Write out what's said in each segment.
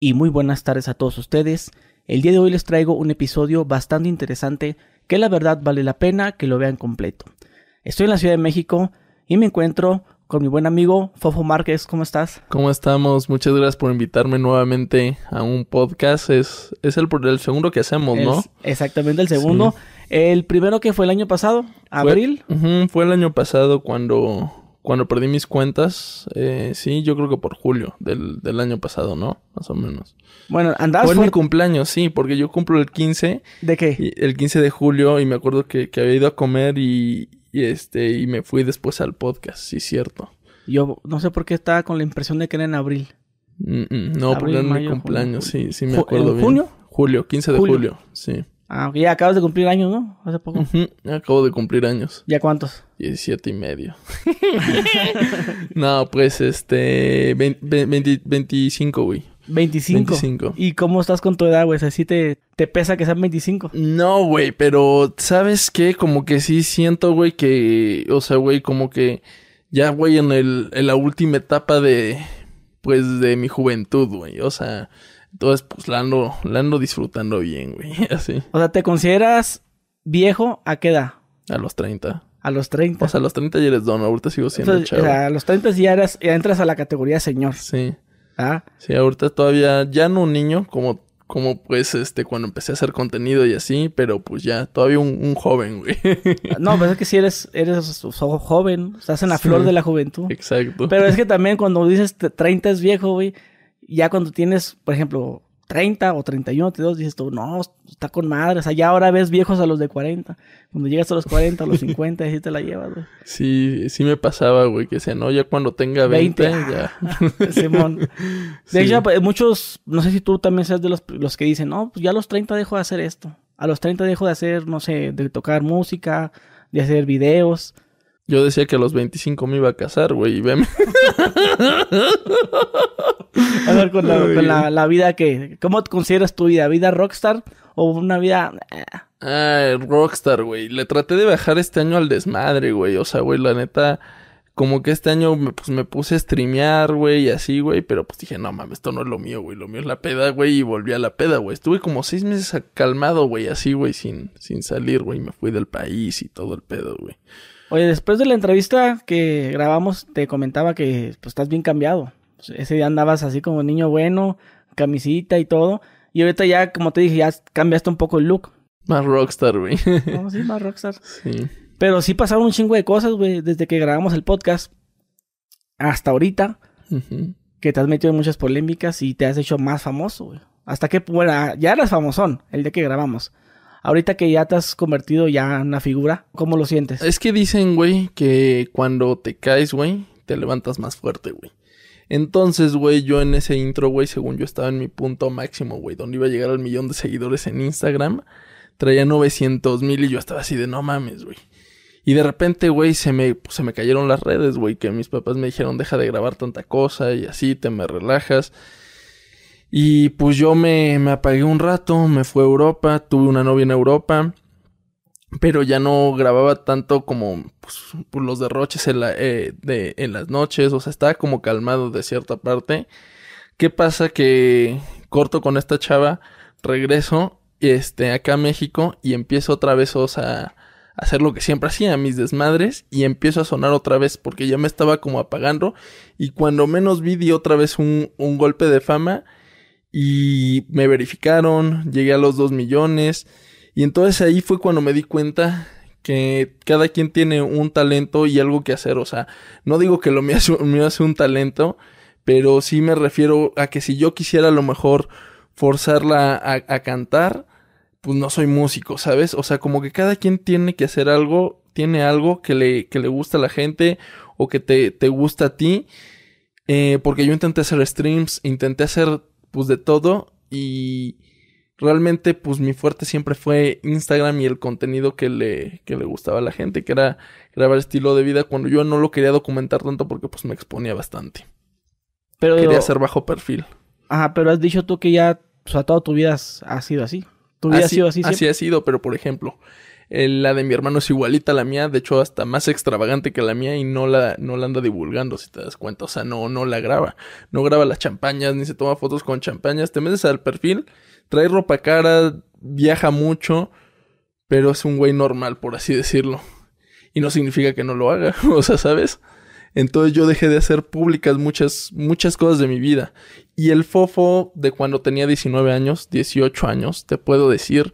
y muy buenas tardes a todos ustedes. El día de hoy les traigo un episodio bastante interesante que la verdad vale la pena que lo vean completo. Estoy en la Ciudad de México y me encuentro con mi buen amigo Fofo Márquez. ¿Cómo estás? ¿Cómo estamos? Muchas gracias por invitarme nuevamente a un podcast. Es, es el, el segundo que hacemos, ¿no? Es exactamente el segundo. El primero que fue el año pasado, abril. Fue, el año pasado cuando, cuando perdí mis cuentas. Eh, sí, yo creo que por julio del, del año pasado, ¿no? Más o menos. Bueno, andabas Fue en mi cumpleaños, sí, porque yo cumplo el 15, ¿De qué? y- el 15 de julio y me acuerdo que, que había ido a comer y, y este y me fui después al podcast, sí, cierto. Yo no sé por qué estaba con la impresión de que era en abril. Mm, mm, no, Abril, porque era mi cumpleaños, sí, sí me acuerdo ¿en bien. junio? Julio, 15 de Julio. julio, sí. Ah, ok, ya acabas de cumplir años, ¿no? Hace poco. Acabo de cumplir años. ¿Ya cuántos? 17 y medio. no, pues este. 20, 20 25, güey. 25. 25. ¿Y cómo estás con tu edad, güey? O sea, ¿sí te, te pesa que sean 25? No, güey, pero ¿sabes qué? Como que sí siento, güey, que. O sea, güey, como que. Ya, güey, en, el, en la última etapa de. Pues de mi juventud, güey. O sea. Entonces, pues la ando, la ando disfrutando bien, güey. Así. O sea, ¿te consideras viejo a qué edad? A los 30. A los 30. O sea, a los 30 ya eres don. Ahorita sigo siendo Entonces, chavo. o sea, a los 30 ya, eras, ya entras a la categoría señor. Sí. ¿ah? Sí, ahorita todavía, ya no un niño, como, como pues, este, cuando empecé a hacer contenido y así, pero pues ya, todavía un, un joven, güey. No, pues es que si eres, eres joven, estás en la Sí. flor de la juventud. Exacto. Pero es que también cuando dices te- 30 es viejo, güey, ya cuando tienes, por ejemplo, 30 o 31, 32, dices tú, no, está con madre. O sea, ya ahora ves viejos a los de 40. Cuando llegas a los 40, a los 50, así te la llevas, güey. Sí, sí me pasaba, güey, que decía, no, ya cuando tenga 20, 20, ya. Simón. De Sí. hecho, pues, muchos, no sé si tú también seas de los, los que dicen, no, pues ya a los 30 dejo de hacer esto. A los 30 dejo de hacer, no sé, de tocar música, de hacer videos. Yo decía que a los 25 me iba a casar, güey, y veme. A ver, con, la, Ay. con la, la vida que, ¿cómo consideras tu vida? ¿Vida rockstar o una vida... eh, Ah, rockstar, güey. Le traté de bajar este año al desmadre, güey. O sea, güey, la neta, como que este año me, pues, me puse a streamear, güey, y así, güey. Pero pues dije, no mames, esto no es lo mío, güey. Lo mío es la peda, güey, y volví a la peda, güey. Estuve como seis meses calmado, güey, así, güey, sin, sin salir, güey. Me fui del país y todo el pedo, güey. Oye, después de la entrevista que grabamos, te comentaba que pues, estás bien cambiado. Ese día andabas así como niño bueno, camisita y todo. Y ahorita ya, como te dije, ya cambiaste un poco el look. Más rockstar, güey. No, sí, más rockstar. sí. Pero sí pasaron un chingo de cosas, güey, desde que grabamos el podcast hasta ahorita, que te has metido en muchas polémicas y te has hecho más famoso, güey. Hasta que, bueno, ya eras famosón el día que grabamos. Ahorita que ya te has convertido ya en una figura, ¿cómo lo sientes? Es que dicen, güey, que cuando te caes, güey, te levantas más fuerte, güey. Entonces, güey, yo en ese intro, güey, según yo estaba en mi punto máximo, güey, donde iba a llegar al millón de seguidores en Instagram, traía 900 mil y yo estaba así de no mames, güey. Y de repente, güey, se me, pues, se me cayeron las redes, güey, que mis papás me dijeron, deja de grabar tanta cosa y así te me relajas. Y pues yo me, me apagué un rato, me fui a Europa, tuve una novia en Europa pero ya no grababa tanto como pues, por los derroches en, la, eh, de, en las noches, o sea, estaba como calmado de cierta parte. ¿Qué pasa? Que corto con esta chava, regreso este, acá a México y empiezo otra vez o sea, a hacer lo que siempre hacía, mis desmadres, y empiezo a sonar otra vez porque ya me estaba como apagando y cuando menos vi di otra vez un, un golpe de fama y me verificaron, llegué a los dos millones. Y entonces ahí fue cuando me di cuenta que cada quien tiene un talento y algo que hacer. O sea, no digo que lo mío es un talento, pero sí me refiero a que si yo quisiera a lo mejor forzarla a, a cantar, pues no soy músico, ¿sabes? O sea, como que cada quien tiene que hacer algo, tiene algo que le, que le gusta a la gente o que te, te gusta a ti. Eh, porque yo intenté hacer streams, intenté hacer pues de todo y realmente pues mi fuerte siempre fue Instagram y el contenido que le, que le gustaba a la gente, que era grabar estilo de vida cuando yo no lo quería documentar tanto porque pues me exponía bastante. Pero, Quería ser bajo perfil. Ajá, pero has dicho tú que ya, o sea, toda tu vida ha sido así. Tu vida ha sido así siempre. ha sido, pero por ejemplo, la de mi hermano es igualita a la mía, de hecho hasta más extravagante que la mía y no la, no la anda divulgando, si te das cuenta. O sea, no, no la graba. No graba las champañas, ni se toma fotos con champañas. Te metes al perfil, trae ropa cara, viaja mucho, pero es un güey normal, por así decirlo. Y no significa que no lo haga, o sea, ¿sabes? Entonces yo dejé de hacer públicas muchas, muchas cosas de mi vida. Y el fofo de cuando tenía 19 años, 18 años, te puedo decir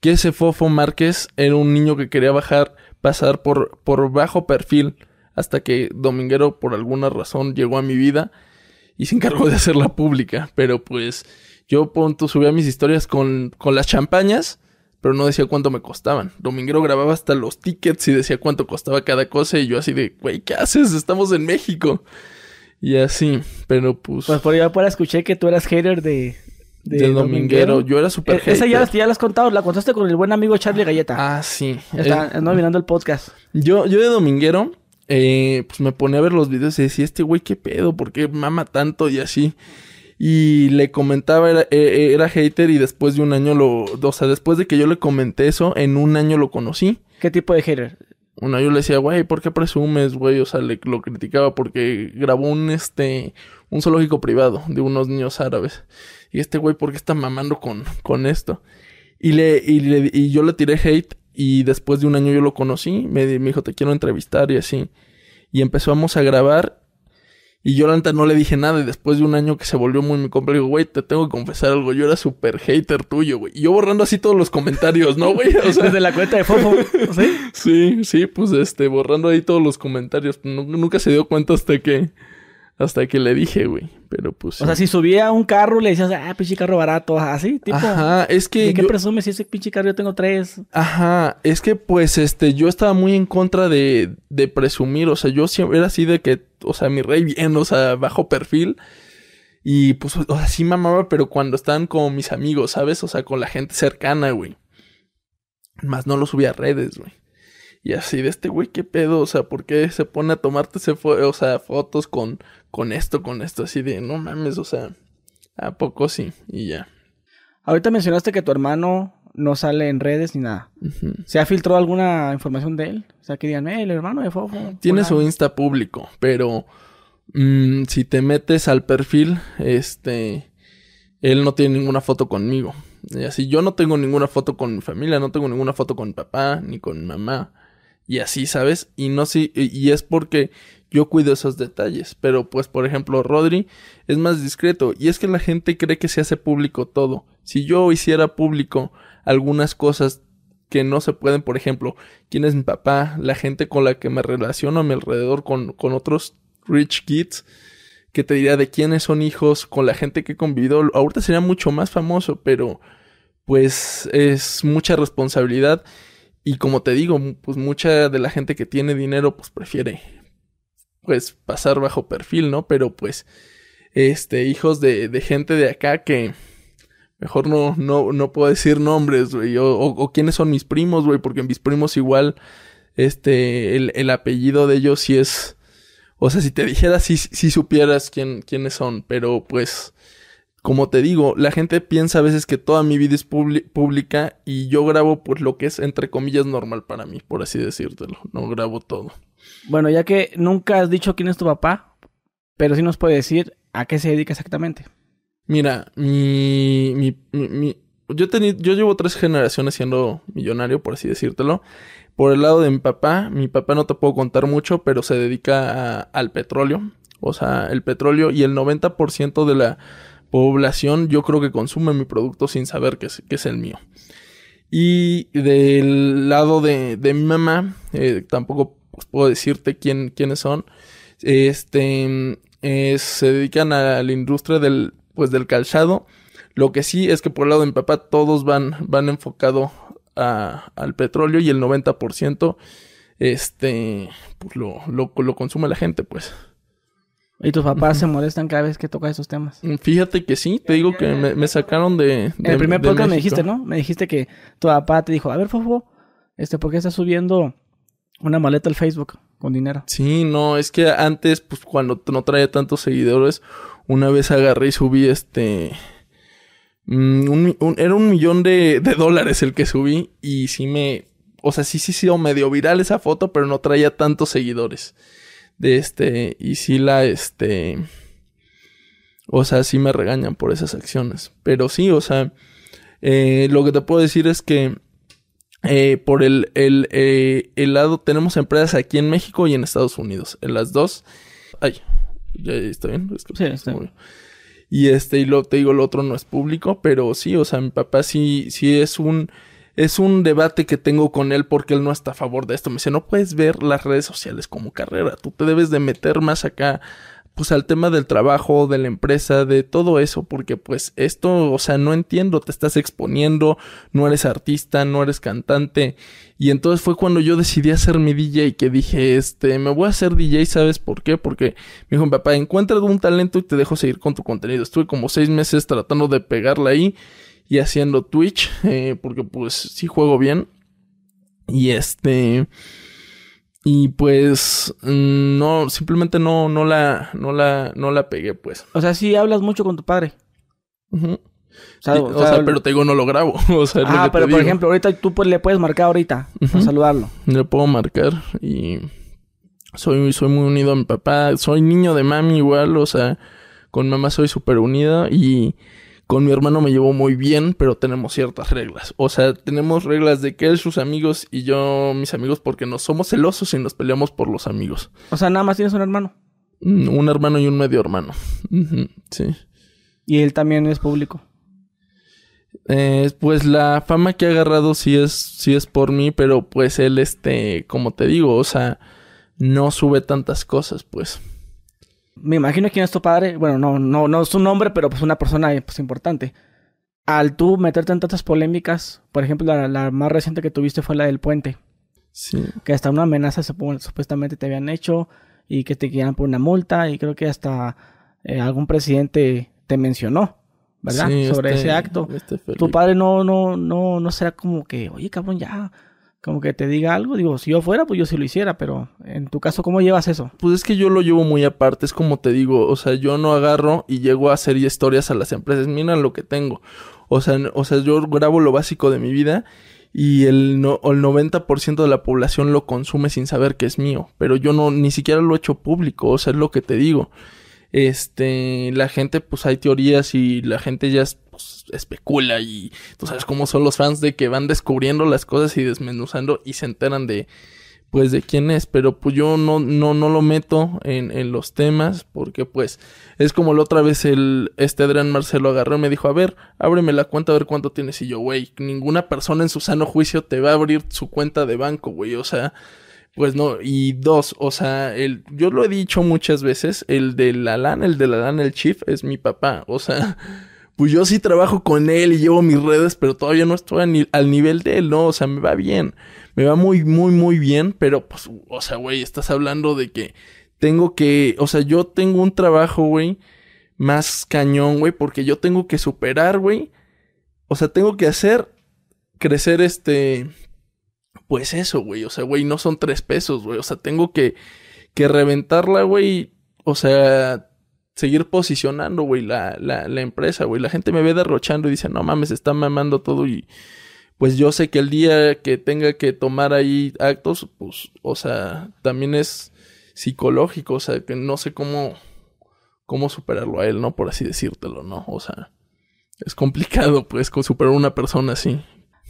que ese Fofo Márquez era un niño que quería bajar, pasar por, por bajo perfil, hasta que Dominguero por alguna razón llegó a mi vida y se encargó de hacerla pública. Pero pues yo punto subía mis historias con, con las champañas, pero no decía cuánto me costaban. Dominguero grababa hasta los tickets y decía cuánto costaba cada cosa y yo así de, güey, ¿qué haces? Estamos en México. Y así, pero pues... Pues por ahí escuché que tú eras hater de, de, dominguero. Yo era súper e, Esa ya, ya la has contado, la contaste con el buen amigo Charlie Galleta. Ah, sí. Está, no mirando el podcast. Yo, yo de dominguero, eh, pues me ponía a ver los videos y decía, este güey, qué pedo, ¿por qué mama tanto y así? Y le comentaba, era, e, era hater y después de un año lo... O sea, después de que yo le comenté eso, en un año lo conocí. ¿Qué tipo de hater? Un año le decía, güey, ¿por qué presumes, güey? O sea, le, lo criticaba porque grabó un, este, un zoológico privado de unos niños árabes. Y este güey, ¿por qué está mamando con, con esto? Y, le, y, le, y yo le tiré hate y después de un año yo lo conocí. Me, me dijo, te quiero entrevistar y así. Y empezamos a grabar. Y yo la no le dije nada. Y después de un año que se volvió muy mi compa, digo, güey, te tengo que confesar algo. Yo era súper hater tuyo, güey. Y yo borrando así todos los comentarios, ¿no, güey? O sea, Desde la cuenta de Fofo, ¿sí? Sí, sí, pues este, borrando ahí todos los comentarios. Nunca se dio cuenta hasta que hasta que le dije, güey. Pero pues. O sea, si subía un carro, le decías, ah, pinche carro barato, así, tipo. Ajá, es que. ¿De qué presumes si ese pinche carro yo tengo tres? Ajá, es que pues este, yo estaba muy en contra de, de presumir. O sea, yo siempre era así de que, o sea, mi rey bien, o sea, bajo perfil. Y pues, o sea, sí mamaba, pero cuando estaban con mis amigos, ¿sabes? O sea, con la gente cercana, güey. Más no lo subía a redes, güey. Y así de este güey, ¿qué pedo? O sea, ¿por qué se pone a tomarte ese o sea, fotos con, con esto, con esto? Así de, no mames, o sea, ¿a poco sí? Y ya. Ahorita mencionaste que tu hermano no sale en redes ni nada. ¿Se ha filtrado alguna información de él? O sea, que digan, eh, el hermano de Fofo. Tiene su Insta público, pero mm, si te metes al perfil, este, él no tiene ninguna foto conmigo. Y así, yo no tengo ninguna foto con mi familia, no tengo ninguna foto con mi papá, ni con mi mamá y así, ¿sabes? Y no sí, y es porque yo cuido esos detalles. Pero pues, por ejemplo, Rodri es más discreto. Y es que la gente cree que se hace público todo. Si yo hiciera público algunas cosas que no se pueden, por ejemplo, quién es mi papá, la gente con la que me relaciono a mi alrededor, con, con otros rich kids, que te diría de quiénes son hijos, con la gente que he convivido. Ahorita sería mucho más famoso, pero pues es mucha responsabilidad y como te digo, pues mucha de la gente que tiene dinero, pues prefiere, pues, pasar bajo perfil, ¿no? Pero pues, este, hijos de, de gente de acá que mejor no, no, no puedo decir nombres, güey, o, quiénes son mis primos, güey, porque mis primos igual, este, el, el apellido de ellos sí es, o sea, si te dijera, sí, sí supieras quién, quiénes son, pero pues, como te digo, la gente piensa a veces que toda mi vida es pública y yo grabo pues lo que es entre comillas normal para mí, por así decírtelo. No grabo todo. Bueno, ya que nunca has dicho quién es tu papá, pero sí nos puede decir a qué se dedica exactamente. Mira, mi, mi, mi, yo, yo llevo tres generaciones siendo millonario, por así decírtelo. Por el lado de mi papá, mi papá no te puedo contar mucho, pero se dedica al petróleo. O sea, el petróleo y el 90% de la población yo creo que consume mi producto sin saber que es, el mío. Y del lado de, mi mamá, eh, tampoco puedo decirte quién, quiénes son. Este, se dedican a la industria del, pues, del calzado. Lo que sí es que por el lado de mi papá todos van, van al petróleo y el 90% este, pues lo, lo, lo consume la gente, pues. ¿Y tus papás se molestan cada vez que tocas esos temas? Mm, fíjate que sí, te digo que me, sacaron de, En el primer podcast me dijiste, ¿no? Me dijiste que tu papá te dijo, a ver, Fofo, este, ¿por qué estás subiendo una maleta al Facebook con dinero? Sí, no, es que antes, pues cuando no traía tantos seguidores, una vez agarré y subí este... Mm, era un millón de, de dólares el que subí y sí me, o sea, sí, sí, sí, medio viral esa foto, pero no traía tantos seguidores. De este, y sí la, este, o sea, sí me regañan por esas acciones. Pero sí, o sea, eh, lo que te puedo decir es que eh, por el, el, eh, el, lado tenemos empresas aquí en México y en Estados Unidos. En las dos. Ay, ya está bien. sí, está bien. Y este, y lo te digo, lo otro no es público, pero sí, o sea, mi papá sí, sí es un es un debate que tengo con él porque él no está a favor de esto. Me dice, no puedes ver las redes sociales como carrera, tú te debes de meter más acá, pues al tema del trabajo, de la empresa, de todo eso, porque pues esto, o sea, no entiendo, te estás exponiendo, no eres artista, no eres cantante. Y entonces fue cuando yo decidí hacer mi DJ, que dije, este, me voy a hacer DJ, ¿sabes por qué? Porque me dijo, papá, encuentra un talento y te dejo seguir con tu contenido. Estuve como seis meses tratando de pegarla ahí y haciendo Twitch, eh, porque pues sí juego bien. Y este... Y pues mm, no, simplemente no, no la, no la, no la pegué, pues. O sea, sí hablas mucho con tu padre. o, sea, pero te digo, no lo grabo. O sea, ah, pero por ejemplo, ahorita tú pues, le puedes marcar ahorita para saludarlo. Le puedo marcar y soy, soy muy unido a mi papá. Soy niño de mami igual, o sea, con mamá soy súper unido y con mi hermano me llevo muy bien, pero tenemos ciertas reglas. O sea, tenemos reglas de que él, sus amigos y yo, mis amigos, porque no somos celosos y nos peleamos por los amigos. O sea, nada más tienes un hermano. Mm, un hermano y un medio hermano. sí. ¿Y él también es público? Eh, pues la fama que ha agarrado sí es, sí es por mí, pero pues él, este, como te digo, o sea, no sube tantas cosas, pues me imagino quién es tu padre, bueno, no, no, no es su nombre, pero pues una persona pues, importante. Al tú meterte en tantas polémicas, por ejemplo, la, más reciente que tuviste fue la del puente. Sí. Que hasta una amenaza supuestamente te habían hecho y que te querían por una multa y creo que hasta eh, algún presidente te mencionó, ¿verdad? Sobre este, ese acto. Este tu padre no, no, no, no será como que, oye, cabrón, ya, como que te diga algo. Digo, si yo fuera, pues yo sí lo hiciera, pero en tu caso, ¿cómo llevas eso? Pues es que yo lo llevo muy aparte, es como te digo, o sea, yo no agarro y llego a hacer historias a las empresas, mira lo que tengo. O sea, o sea, yo grabo lo básico de mi vida y el, no, el 90% de la población lo consume sin saber que es mío, pero yo no, ni siquiera lo he hecho público, o sea, es lo que te digo. Este, la gente, pues hay teorías y la gente ya especula y tú sabes cómo son los fans de que van descubriendo las cosas y desmenuzando y se enteran de, pues de quién es, pero pues yo no, no, no lo meto en, en los temas porque pues es como la otra vez el, este Adrián Marcelo agarró y me dijo, a ver, ábreme la cuenta a ver cuánto tienes y yo, güey, ninguna persona en su sano juicio te va a abrir su cuenta de banco, güey, o sea, pues no, y dos, o sea, el, yo lo he dicho muchas veces, el de la LAN, el de la LAN, el chief, es mi papá, o sea, pues yo sí trabajo con él y llevo mis redes, pero todavía no estoy al nivel de él, ¿no? O sea, me va bien, me va muy, muy, muy bien, pero pues, o sea, güey, estás hablando de que tengo que, o sea, yo tengo un trabajo, güey, más cañón, güey, porque yo tengo que superar, güey, o sea, tengo que hacer crecer este pues eso, güey. O sea, güey, no son tres pesos, güey. O sea, tengo que, que reventarla, güey. O sea, seguir posicionando, güey, la, la, la empresa, güey. La gente me ve derrochando y dice, no mames, está mamando todo y pues yo sé que el día que tenga que tomar ahí actos, pues, o sea, también es psicológico, o sea, que no sé cómo, cómo superarlo a él, ¿no? Por así decírtelo, ¿no? O sea, es complicado, pues, superar a una persona así.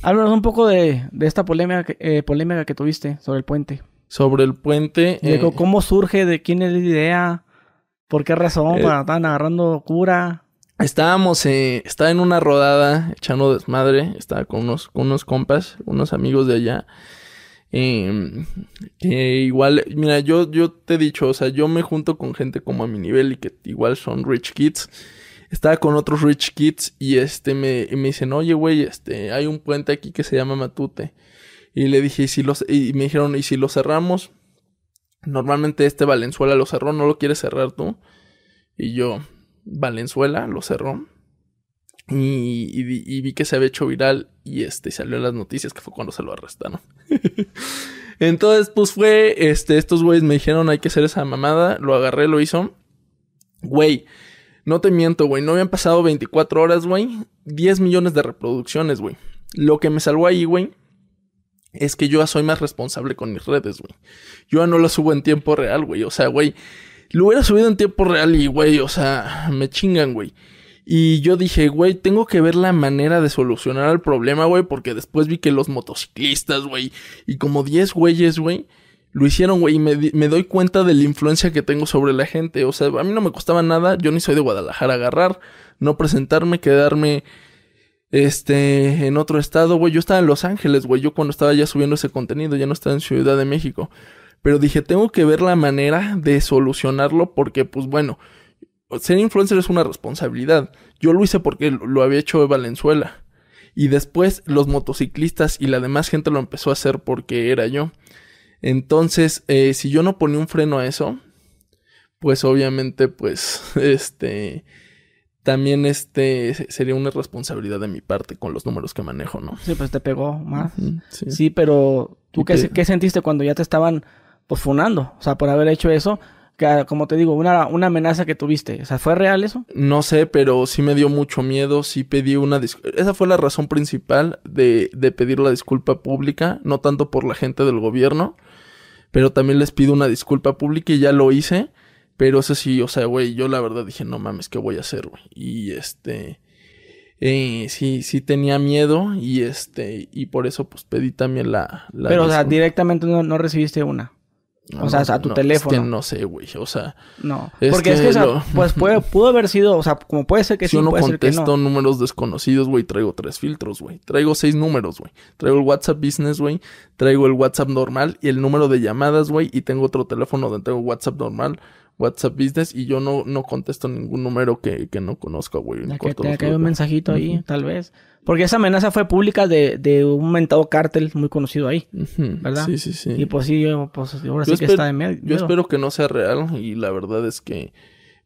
Háblanos un poco de, de esta polémica, eh, polémica que tuviste sobre el puente. Sobre el puente. Eh, ¿Cómo surge? ¿De quién es la idea? ¿Por qué razón? Eh, ¿Estaban agarrando cura? Estábamos, eh, estaba en una rodada echando desmadre. Estaba con unos, con unos compas, unos amigos de allá. Eh, igual, mira, yo, yo te he dicho, o sea, yo me junto con gente como a mi nivel y que igual son rich kids estaba con otros rich kids y este me, me dicen, oye, güey, este, hay un puente aquí que se llama Matute. Y le dije, y si los, y me dijeron, ¿y si lo cerramos? Normalmente este Valenzuela lo cerró, ¿no lo quieres cerrar tú? Y yo, Valenzuela lo cerró. Y, y, vi que se había hecho viral y este salió en las noticias que fue cuando se lo arrestaron. Entonces, pues fue, este, estos güeyes me dijeron hay que hacer esa mamada, lo agarré, lo hizo. Güey, no te miento, güey. No habían pasado 24 horas, güey. 10 millones de reproducciones, güey. Lo que me salvó ahí, güey, es que yo ya soy más responsable con mis redes, güey. Yo ya no lo subo en tiempo real, güey. O sea, güey, lo hubiera subido en tiempo real y, güey, o sea, me chingan, güey. Y yo dije, güey, tengo que ver la manera de solucionar el problema, güey, porque después vi que los motociclistas, güey, y como 10 güeyes, güey, lo hicieron, güey, y me, me, doy cuenta de la influencia que tengo sobre la gente. O sea, a mí no me costaba nada, yo ni soy de Guadalajara, agarrar, no presentarme, quedarme, este, en otro estado, güey. Yo estaba en Los Ángeles, güey, yo cuando estaba ya subiendo ese contenido, ya no estaba en Ciudad de México. Pero dije, tengo que ver la manera de solucionarlo porque, pues bueno, ser influencer es una responsabilidad. Yo lo hice porque lo había hecho Valenzuela. Y después los motociclistas y la demás gente lo empezó a hacer porque era yo. Entonces, eh, si yo no ponía un freno a eso, pues obviamente, pues, este, también este sería una responsabilidad de mi parte con los números que manejo, ¿no? Sí, pues te pegó más. sí. pero ¿tú qué, qué, sentiste cuando ya te estaban pues funando? O sea, por haber hecho eso, que como te digo, una, una amenaza que tuviste. O sea, ¿fue real eso? No sé, pero sí me dio mucho miedo, sí pedí una disculpa. Esa fue la razón principal de, de pedir la disculpa pública, no tanto por la gente del gobierno, pero también les pido una disculpa pública y ya lo hice. Pero eso sí, o sea, güey, yo la verdad dije, no mames, ¿qué voy a hacer, güey? Y este... Eh, sí, sí tenía miedo y este... Y por eso pues pedí también la... pero, o sea, directamente no, no recibiste una. o sea, a tu teléfono. Es que no sé, güey. O sea. No. porque es que, o sea, pues puede, pudo haber sido, o sea, como puede ser que si sí. Yo no contesto números desconocidos, güey. Traigo tres filtros, güey. Traigo seis números, güey. Traigo el WhatsApp Business, güey. Traigo el WhatsApp normal y el número de llamadas, güey. Y tengo otro teléfono donde tengo WhatsApp normal, WhatsApp Business y yo no, no contesto ningún número que, que no conozca, güey. Que te cae un mensajito ahí, tal vez. Porque esa amenaza fue pública de, de un mentado cártel muy conocido ahí, ¿verdad? Sí, sí, sí. Y pues sí, yo, pues ahora sí que está de medio. Yo espero que no sea real y la verdad es que,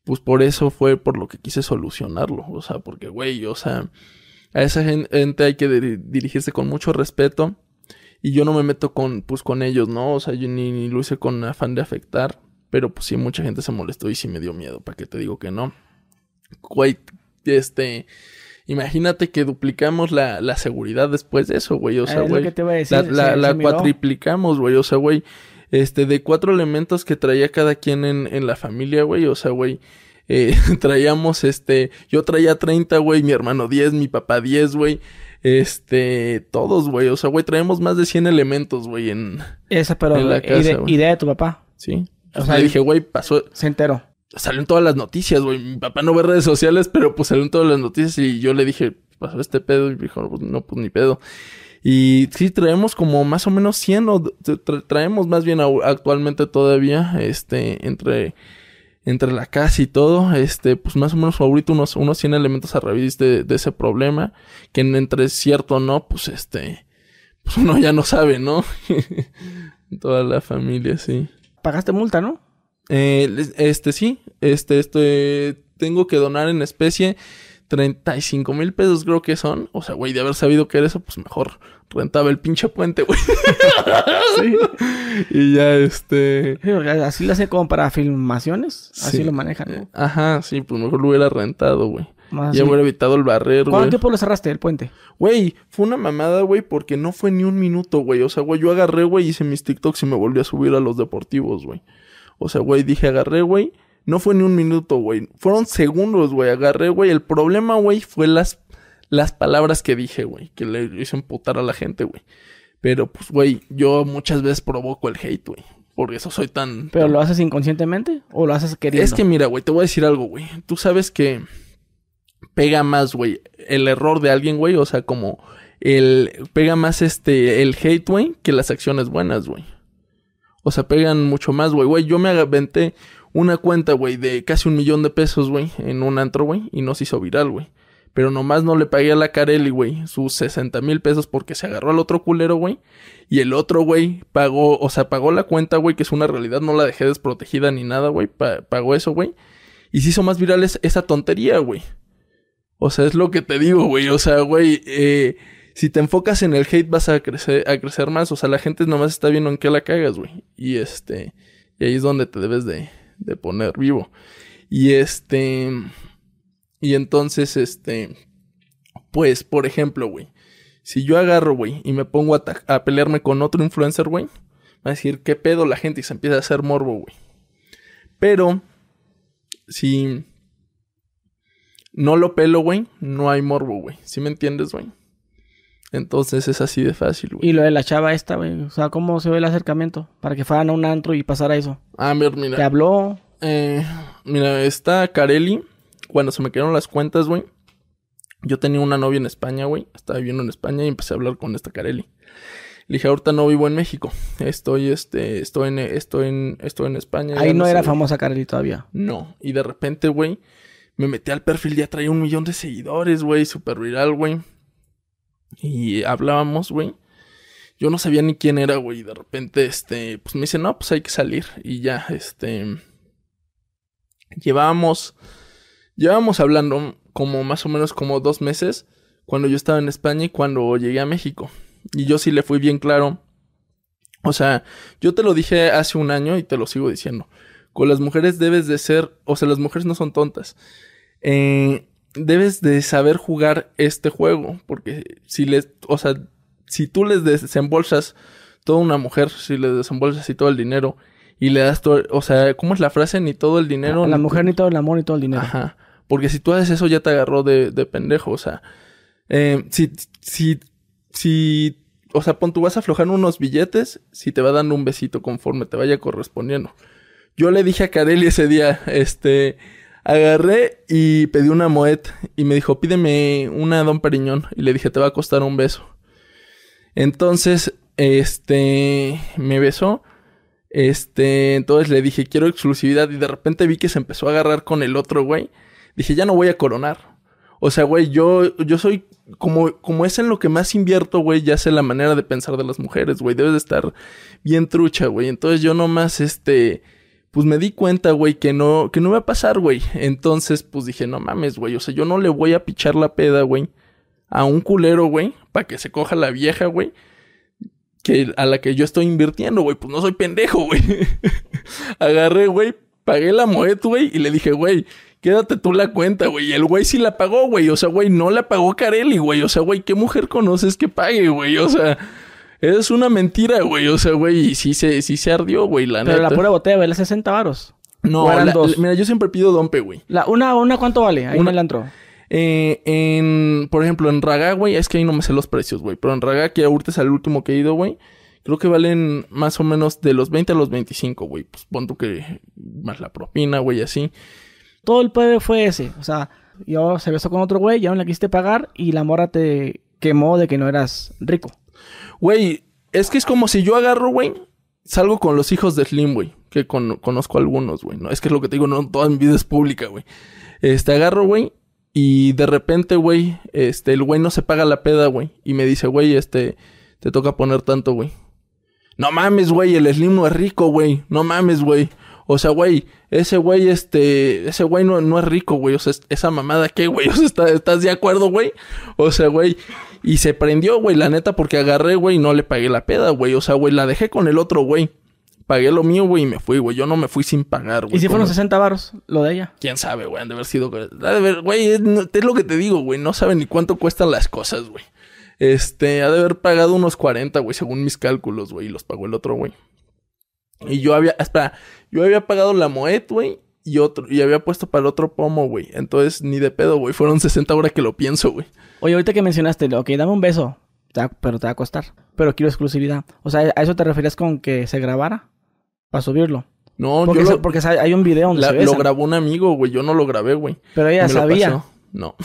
pues por eso fue por lo que quise solucionarlo. O sea, porque, güey, o sea, a esa gente hay que dirigirse con mucho respeto y yo no me meto con, pues con ellos, ¿no? O sea, yo ni, ni lo hice con afán de afectar pero pues sí, mucha gente se molestó y sí me dio miedo, ¿para qué te digo que no? Güey, este... Imagínate que duplicamos la, la seguridad después de eso, güey. O sea, güey. La, la, cuatriplicamos, güey. O sea, güey. Este, de cuatro elementos que traía cada quien en, en la familia, güey. O sea, güey. Eh, traíamos, este. Yo traía 30, güey. Mi hermano 10, mi papá 10, güey. Este, todos, güey. O sea, güey, traemos más de 100 elementos, güey, en. Esa, pero. En la casa, idea de tu papá. Sí. O sea, dije, güey, pasó. Se enteró. Salió en todas las noticias, güey. Mi papá no ve redes sociales, pero pues salió en todas las noticias y yo le dije, pasó este pedo y dijo, no, pues ni pedo. Y sí, traemos como más o menos 100 o traemos más bien actualmente todavía, este, entre, entre la casa y todo, este, pues más o menos ahorita unos, unos 100 elementos a raíz de, de ese problema, que entre cierto o no, pues este, pues uno ya no sabe, ¿no? Toda la familia, sí pagaste multa, ¿no? Eh, este sí, este, este, tengo que donar en especie 35 mil pesos creo que son. O sea, güey, de haber sabido que era eso, pues mejor rentaba el pinche puente, güey. sí. Y ya, este... Así lo hace como para filmaciones. Así lo manejan, ¿no? Ajá, sí, pues mejor lo hubiera rentado, güey. Ya hubiera evitado el barrer, ¿Cuánto tiempo lo cerraste el puente? Güey, fue una mamada, güey, porque no fue ni un minuto, güey. O sea, güey, yo agarré, güey, hice mis TikToks y me volví a subir a los deportivos, güey. O sea, güey, dije, agarré, güey. No fue ni un minuto, güey. Fueron segundos, güey. Agarré, güey. El problema, güey, fue las, las palabras que dije, güey. Que le hice emputar a la gente, güey. Pero, pues, güey, yo muchas veces provoco el hate, güey. Por eso soy tan... ¿Pero lo haces inconscientemente o lo haces queriendo? Es que mira, güey, te voy a decir algo, güey. Tú sabes que pega más, güey, el error de alguien, güey, o sea, como el pega más este el hate, güey, que las acciones buenas, güey. O sea, pegan mucho más, güey. Güey, yo me aventé una cuenta, güey, de casi un millón de pesos, güey, en un antro, güey, y no se hizo viral, güey. Pero nomás no le pagué a la Carelli, güey, sus 60 mil pesos porque se agarró al otro culero, güey. Y el otro, güey, pagó, o sea, pagó la cuenta, güey, que es una realidad, no la dejé desprotegida ni nada, güey. pagó eso, güey. Y se hizo más viral esa tontería, güey. O sea, es lo que te digo, güey. O sea, güey, eh, si te enfocas en el hate vas a crecer, a crecer más. O sea, la gente nomás está viendo en qué la cagas, güey. Y este, y ahí es donde te debes de, de poner vivo. Y este, y entonces, este, pues, por ejemplo, güey. Si yo agarro, güey, y me pongo a, a pelearme con otro influencer, güey, va a decir, ¿qué pedo la gente? Y se empieza a hacer morbo, güey. Pero, si no lo pelo, güey, no hay morbo, güey. ¿Sí me entiendes, güey? Entonces es así de fácil, güey. Y lo de la chava esta, güey. O sea, ¿cómo se ve el acercamiento? Para que fueran a un antro y pasara eso. Ah, mira, mira. ¿Te habló? Eh, mira, está Carelli. Cuando se me quedaron las cuentas, güey. Yo tenía una novia en España, güey. Estaba viviendo en España y empecé a hablar con esta Carelli. Le dije, ahorita no vivo en México. Estoy, este, estoy en, estoy en, estoy en España. Ahí no era famosa Carly todavía. No. Y de repente, güey, me metí al perfil, ya traía un millón de seguidores, güey, súper viral, güey. Y hablábamos, güey. Yo no sabía ni quién era, güey. De repente, este, pues me dice, no, pues hay que salir. Y ya, este. Llevábamos. Llevábamos hablando como más o menos como dos meses. Cuando yo estaba en España y cuando llegué a México. Y yo sí le fui bien claro. O sea, yo te lo dije hace un año y te lo sigo diciendo. Con las mujeres debes de ser, o sea, las mujeres no son tontas. Eh, debes de saber jugar este juego, porque si les, o sea, si tú les desembolsas toda una mujer, si les desembolsas así todo el dinero y le das todo, o sea, ¿cómo es la frase? Ni todo el dinero. A la ni- mujer ni todo el amor ni todo el dinero. Ajá. Porque si tú haces eso ya te agarró de, de pendejo, o sea. eh, si, si, si, o sea, pon tú vas a aflojar unos billetes, si te va dando un besito conforme te vaya correspondiendo. Yo le dije a Kareli ese día, este, agarré y pedí una Moet y me dijo, pídeme una Don Periñón. Y le dije, te va a costar un beso. Entonces, este, me besó. Este, entonces le dije, quiero exclusividad. Y de repente vi que se empezó a agarrar con el otro güey. Dije, ya no voy a coronar. O sea, güey, yo, yo soy como, como es en lo que más invierto, güey, ya sé la manera de pensar de las mujeres, güey. Debes de estar bien trucha, güey. Entonces yo nomás, este, pues me di cuenta, güey, que no, que no iba a pasar, güey. Entonces, pues dije, no mames, güey. O sea, yo no le voy a pichar la peda, güey, a un culero, güey, para que se coja la vieja, güey. Que a la que yo estoy invirtiendo, güey. Pues no soy pendejo, güey. Agarré, güey, pagué la moed, güey, y le dije, güey, quédate tú la cuenta, güey. Y el güey sí la pagó, güey. O sea, güey, no la pagó Carelli, güey. O sea, güey, ¿qué mujer conoces que pague, güey? O sea, es una mentira, güey. O sea, güey, y sí se, sí se ardió, güey, la Pero neta. la pura botella vale 60 varos. No, ¿O eran la- dos? la- mira, yo siempre pido dompe, güey. La, una, una, ¿cuánto vale? Ahí Una- en el antro. Eh, en, por ejemplo, en Raga, güey, es que ahí no me sé los precios, güey. Pero en Raga, que ahorita es el último que he ido, güey. Creo que valen más o menos de los 20 a los 25, güey. Pues pon tú que más la propina, güey, así. Todo el pueblo fue ese. O sea, yo se besó con otro güey, ya no le quisiste pagar y la mora te quemó de que no eras rico. Güey, es que es como si yo agarro, güey, salgo con los hijos de Slim, güey, que con- conozco algunos, güey. No, es que es lo que te digo, no toda mi vida es pública, güey. Este, agarro, güey, y de repente, güey, este, el güey no se paga la peda, güey, y me dice, güey, este, te toca poner tanto, güey. No mames, güey, el Slim no es rico, güey. No mames, güey. O sea, güey, ese güey, este, ese güey no, no es rico, güey. O sea, es- esa mamada, ¿qué, güey? O sea, ¿está- ¿estás de acuerdo, güey? O sea, güey. Y se prendió, güey, la neta, porque agarré, güey, y no le pagué la peda, güey. O sea, güey, la dejé con el otro, güey. Pagué lo mío, güey, y me fui, güey. Yo no me fui sin pagar, güey. Y si fueron Como- 60 varos, lo de ella. ¿Quién sabe, güey? Han de haber sido... ha de haber- Güey, es, es lo que te digo, güey. No saben ni cuánto cuestan las cosas, güey. Este, ha de haber pagado unos 40, güey, según mis cálculos, güey. Y los pagó el otro, güey. Y yo había... Espera. Yo había pagado la Moet, güey. Y otro... Y había puesto para el otro pomo, güey. Entonces, ni de pedo, güey. Fueron 60 ahora que lo pienso, güey. Oye, ahorita que mencionaste, ok, dame un beso, te va- pero te va a costar. Pero quiero exclusividad. O sea, ¿a eso te referías con que se grabara? Para subirlo. No, Porque, yo lo, porque hay un video donde la- se lo grabó un amigo, güey. Yo no lo grabé, güey. Pero ella Me lo sabía pasó. No.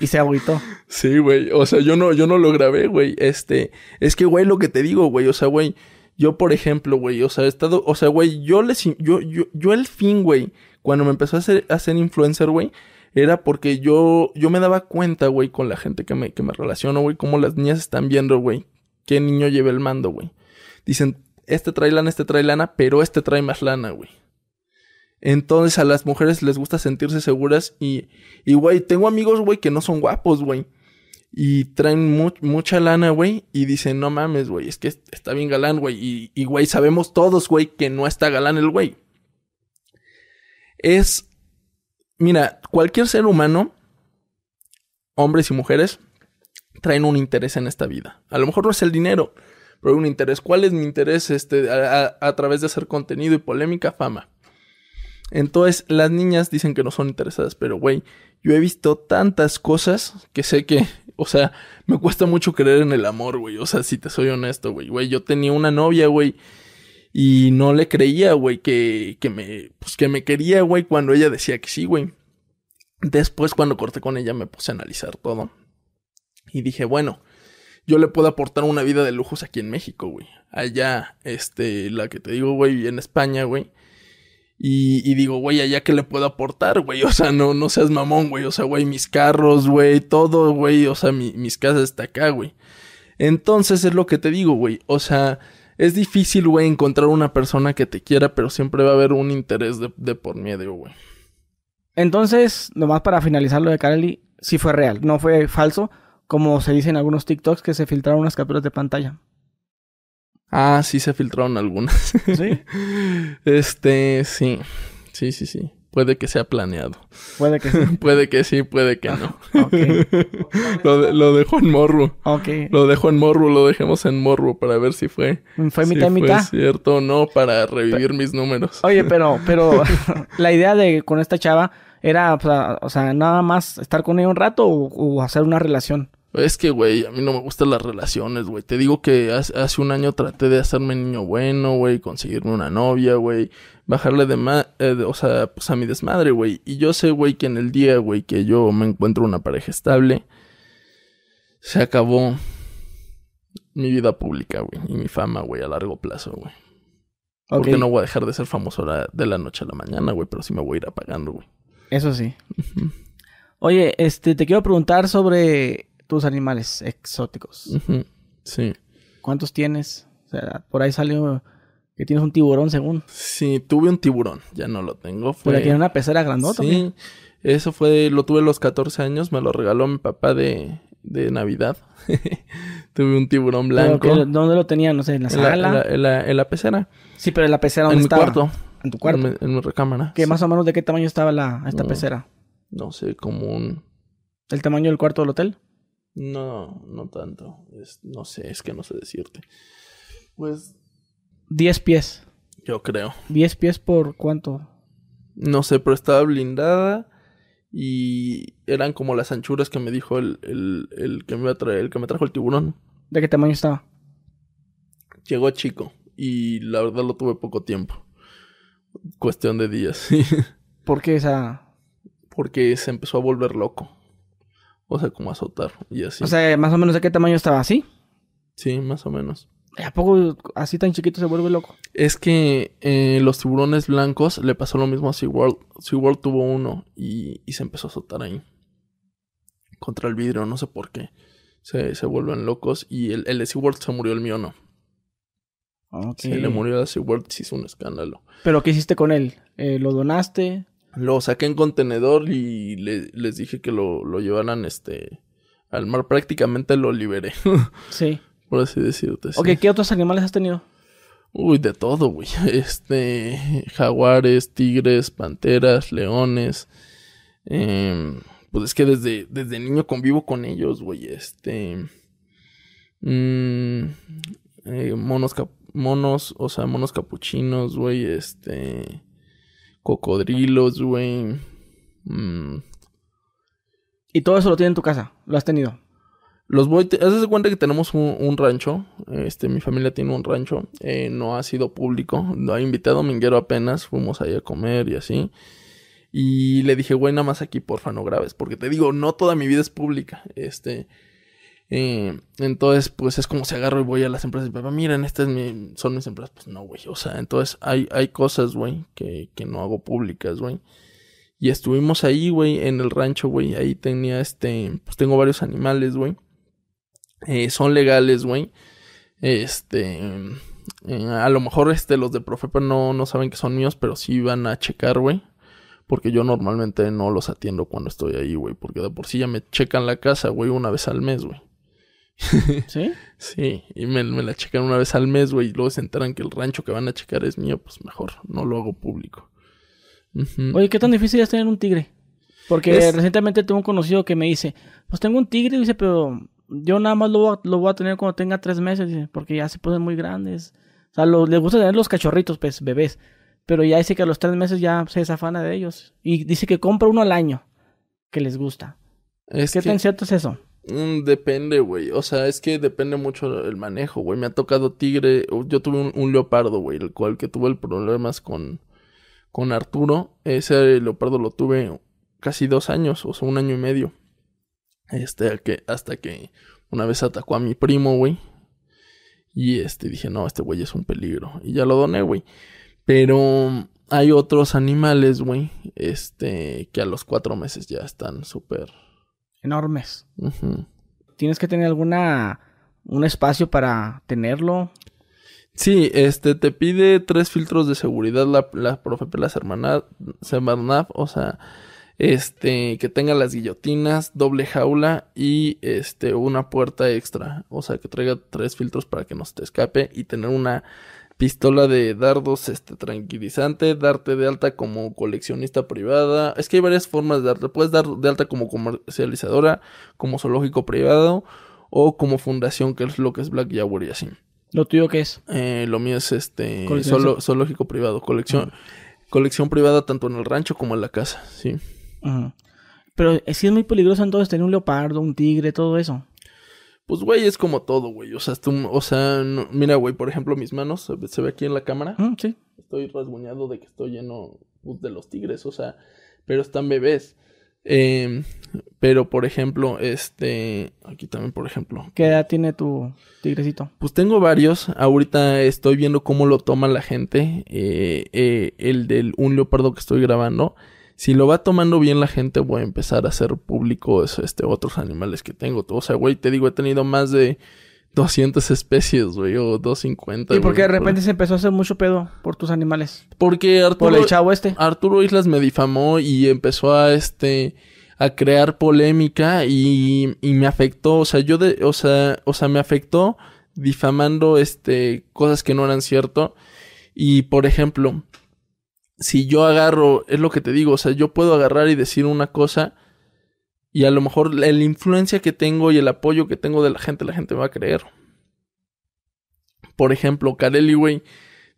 y se agüitó. Sí, güey. O sea, yo no, yo no lo grabé, güey. Este, es que, güey, lo que te digo, güey. O sea, güey, yo, por ejemplo, güey, o sea, he estado, o sea, güey, yo les, yo, yo, yo el fin, güey, cuando me empezó a hacer, influencer, güey, era porque yo, yo me daba cuenta, güey, con la gente que me, que me relaciono, güey, cómo las niñas están viendo, güey, qué niño lleva el mando, güey. Dicen, este trae lana, este trae lana, pero este trae más lana, güey. Entonces a las mujeres les gusta sentirse seguras y, y güey, tengo amigos, güey, que no son guapos, güey. Y traen mu- mucha lana, güey. Y dicen, no mames, güey, es que est- está bien galán, güey. Y, y, güey, sabemos todos, güey, que no está galán el güey. Es, mira, cualquier ser humano, hombres y mujeres, traen un interés en esta vida. A lo mejor no es el dinero, pero hay un interés. ¿Cuál es mi interés este, a, a través de hacer contenido y polémica? Fama. Entonces, las niñas dicen que no son interesadas, pero güey, yo he visto tantas cosas que sé que, o sea, me cuesta mucho creer en el amor, güey. O sea, si te soy honesto, güey. Güey, yo tenía una novia, güey. Y no le creía, güey, que, que me, pues que me quería, güey, cuando ella decía que sí, güey. Después, cuando corté con ella, me puse a analizar todo. Y dije, bueno, yo le puedo aportar una vida de lujos aquí en México, güey. Allá, este, la que te digo, güey, en España, güey. Y, digo, güey, allá que le puedo aportar, güey. O sea, no, no seas mamón, güey. O sea, güey, mis carros, güey, todo, güey. O sea, mi, mis casas está acá, güey. Entonces es lo que te digo, güey. O sea, es difícil, güey, encontrar una persona que te quiera, pero siempre va a haber un interés de, de por medio, güey. Entonces, nomás para finalizar lo de Carly, sí fue real, no fue falso, como se dice en algunos TikToks que se filtraron unas capturas de pantalla. Ah, sí se filtraron algunas. Sí. este, sí. Sí, sí, sí. Puede que sea planeado. Puede que sí. puede que sí, puede que no. Okay. lo, de, lo dejo en morro. Lo dejo en morro, lo dejemos en morro para ver si fue. Fue si mitad y mitad. Fue cierto o no para revivir mis números. Oye, pero, pero la idea de con esta chava era, o sea, o sea nada más estar con ella un rato o, o hacer una relación. Es que, güey, a mí no me gustan las relaciones, güey. Te digo que hace, hace, un año traté de hacerme niño bueno, güey, conseguirme una novia, güey, bajarle de, ma eh, de, o sea, pues a mi desmadre, güey. Y yo sé, güey, que en el día, güey, que yo me encuentro una pareja estable, se acabó mi vida pública, güey, y mi fama, güey, a largo plazo, güey. Okay. Porque no voy a dejar de ser famoso de la noche a la mañana, güey, pero sí me voy a ir apagando, güey. Eso sí. Oye, este, te quiero preguntar sobre tus animales exóticos. Uh -huh. Sí. ¿Cuántos tienes? O sea, por ahí salió que tienes un tiburón, según. Sí, tuve un tiburón, ya no lo tengo. Fue... Pero tiene una pecera grandota. Sí, eso fue, lo tuve a los 14 años, me lo regaló mi papá de, de Navidad. tuve un tiburón blanco. ¿Dónde lo tenía? No sé, en la sala. En la, en la, en la pecera. Sí, pero en la pecera, ¿dónde en estaba? mi cuarto. En tu cuarto. En, mi, en mi recámara. ¿Qué sí. más o menos de qué tamaño estaba la, esta no, pecera? No sé, como un... ¿El tamaño del cuarto del hotel? No, no tanto. Es, no sé, es que no sé decirte. Pues. 10 pies. Yo creo. 10 pies por cuánto? No sé, pero estaba blindada. Y eran como las anchuras que me dijo el, el, el que me traer, el que me trajo el tiburón. ¿De qué tamaño estaba? Llegó chico. Y la verdad lo tuve poco tiempo. Cuestión de días. ¿Por qué esa? Porque se empezó a volver loco. O sea, como azotar y así. O sea, más o menos de qué tamaño estaba, ¿así? Sí, más o menos. ¿A poco así tan chiquito se vuelve loco? Es que eh, los tiburones blancos le pasó lo mismo a SeaWorld. SeaWorld tuvo uno y, y, se empezó a azotar ahí. Contra el vidrio, no sé por qué. Se, se vuelven locos y el, el de SeaWorld se murió, el mío no. Okay. Se le murió a SeaWorld, se hizo un escándalo. ¿Pero qué hiciste con él? Eh, ¿Lo donaste? Lo saqué en contenedor y le, les dije que lo, lo, llevaran este al mar. Prácticamente lo liberé. sí. Por así decirte. Ok, sí. ¿qué otros animales has tenido? Uy, de todo, güey. Este, jaguares, tigres, panteras, leones. Eh, pues es que desde, desde niño convivo con ellos, güey. Este, mmm, eh, monos, monos, o sea, monos capuchinos, güey. Este, cocodrilos, güey. Mm. ¿Y todo eso lo tiene en tu casa? ¿Lo has tenido? Los voy, haz de cuenta que tenemos un, un, rancho, este, mi familia tiene un rancho, eh, no ha sido público, lo ha invitado a Minguero apenas, fuimos ahí a comer y así, y le dije, güey, nada más aquí porfa no grabes, porque te digo, no toda mi vida es pública, este, eh, entonces, pues es como si agarro y voy a las empresas y papá, miren, estas son mis empresas, pues no, güey, o sea, entonces hay, hay cosas, güey, que, que no hago públicas, güey. Y estuvimos ahí, güey, en el rancho, güey. Ahí tenía este. Pues tengo varios animales, güey. Eh, son legales, güey. Este. Eh, a lo mejor este, los de Profepa no, no saben que son míos, pero sí van a checar, güey. Porque yo normalmente no los atiendo cuando estoy ahí, güey. Porque de por sí ya me checan la casa, güey, una vez al mes, güey. ¿Sí? sí, y me, me, la checan una vez al mes, güey. Y luego se enteran que el rancho que van a checar es mío, pues mejor, no lo hago público. Uh -huh. Oye, ¿qué tan difícil es tener un tigre? Porque es... recientemente tuve un conocido que me dice, pues tengo un tigre, dice, pero yo nada más lo, voy a- lo voy a tener cuando tenga tres meses, dice, porque ya se ponen muy grandes. O sea, lo- les gusta tener los cachorritos, pues, bebés. Pero ya dice que a los tres meses ya se desafana de ellos. Y dice que compra uno al año, que les gusta. Es ¿Qué que, tan cierto es eso? Mm, depende, güey. O sea, es que depende mucho el manejo, güey. Me ha tocado tigre. Yo tuve un, leopardo, güey, el cual que tuve el problemas con, con Arturo. Ese leopardo lo tuve casi dos años, o sea, un año y medio. Este, que, hasta que una vez atacó a mi primo, güey. Y este, dije, no, este güey es un peligro. Y ya lo doné, güey. Pero hay otros animales, güey, este, que a los cuatro meses ya están súper... Enormes. ¿Tienes que tener alguna... un espacio para tenerlo? Sí, este, te pide tres filtros de seguridad la, la profe Pela Sermana- Semarnat, o sea, este, que tenga las guillotinas, doble jaula y, este, una puerta extra, o sea, que traiga tres filtros para que no se te escape y tener una pistola de dardos, este, tranquilizante, darte de alta como coleccionista privada, es que hay varias formas de darte, puedes dar de alta como comercializadora, como zoológico privado o como fundación, que es lo que es Black Jaguar y así. ¿Lo tuyo qué es? Eh, lo mío es este zoolo- zoológico privado, colección, colección privada tanto en el rancho como en la casa, sí. Ujú. Pero eh, sí es muy peligroso entonces tener un leopardo, un tigre, todo eso. Pues güey, es como todo, güey. O sea, tú- o sea, no- mira, güey, por ejemplo, mis manos, se ve, se ve aquí en la cámara. Mm, sí. Estoy rasguñado de que estoy lleno pues, de los tigres, o sea, pero están bebés. Eh, pero por ejemplo, este, aquí también, por ejemplo, ¿Qué edad tiene tu tigrecito? Pues tengo varios. Ahorita estoy viendo cómo lo toma la gente. eh, eh, el del un leopardo que estoy grabando. Si lo va tomando bien la gente, voy a empezar a hacer públicos este, otros animales que tengo. O sea, güey, te digo, he tenido más de 200 especies, güey, o 250. ¿Y por qué de repente se empezó a hacer mucho pedo por tus animales? Porque Por Arturo, el chavo este. Arturo Islas me difamó y empezó a este a crear polémica y, y me afectó, o sea, yo de, o sea, o sea, me afectó difamando este cosas que no eran cierto y por ejemplo, si yo agarro, es lo que te digo, o sea, yo puedo agarrar y decir una cosa y a lo mejor la, influencia que tengo y el apoyo que tengo de la gente, la gente me va a creer. Por ejemplo, Carelli, güey,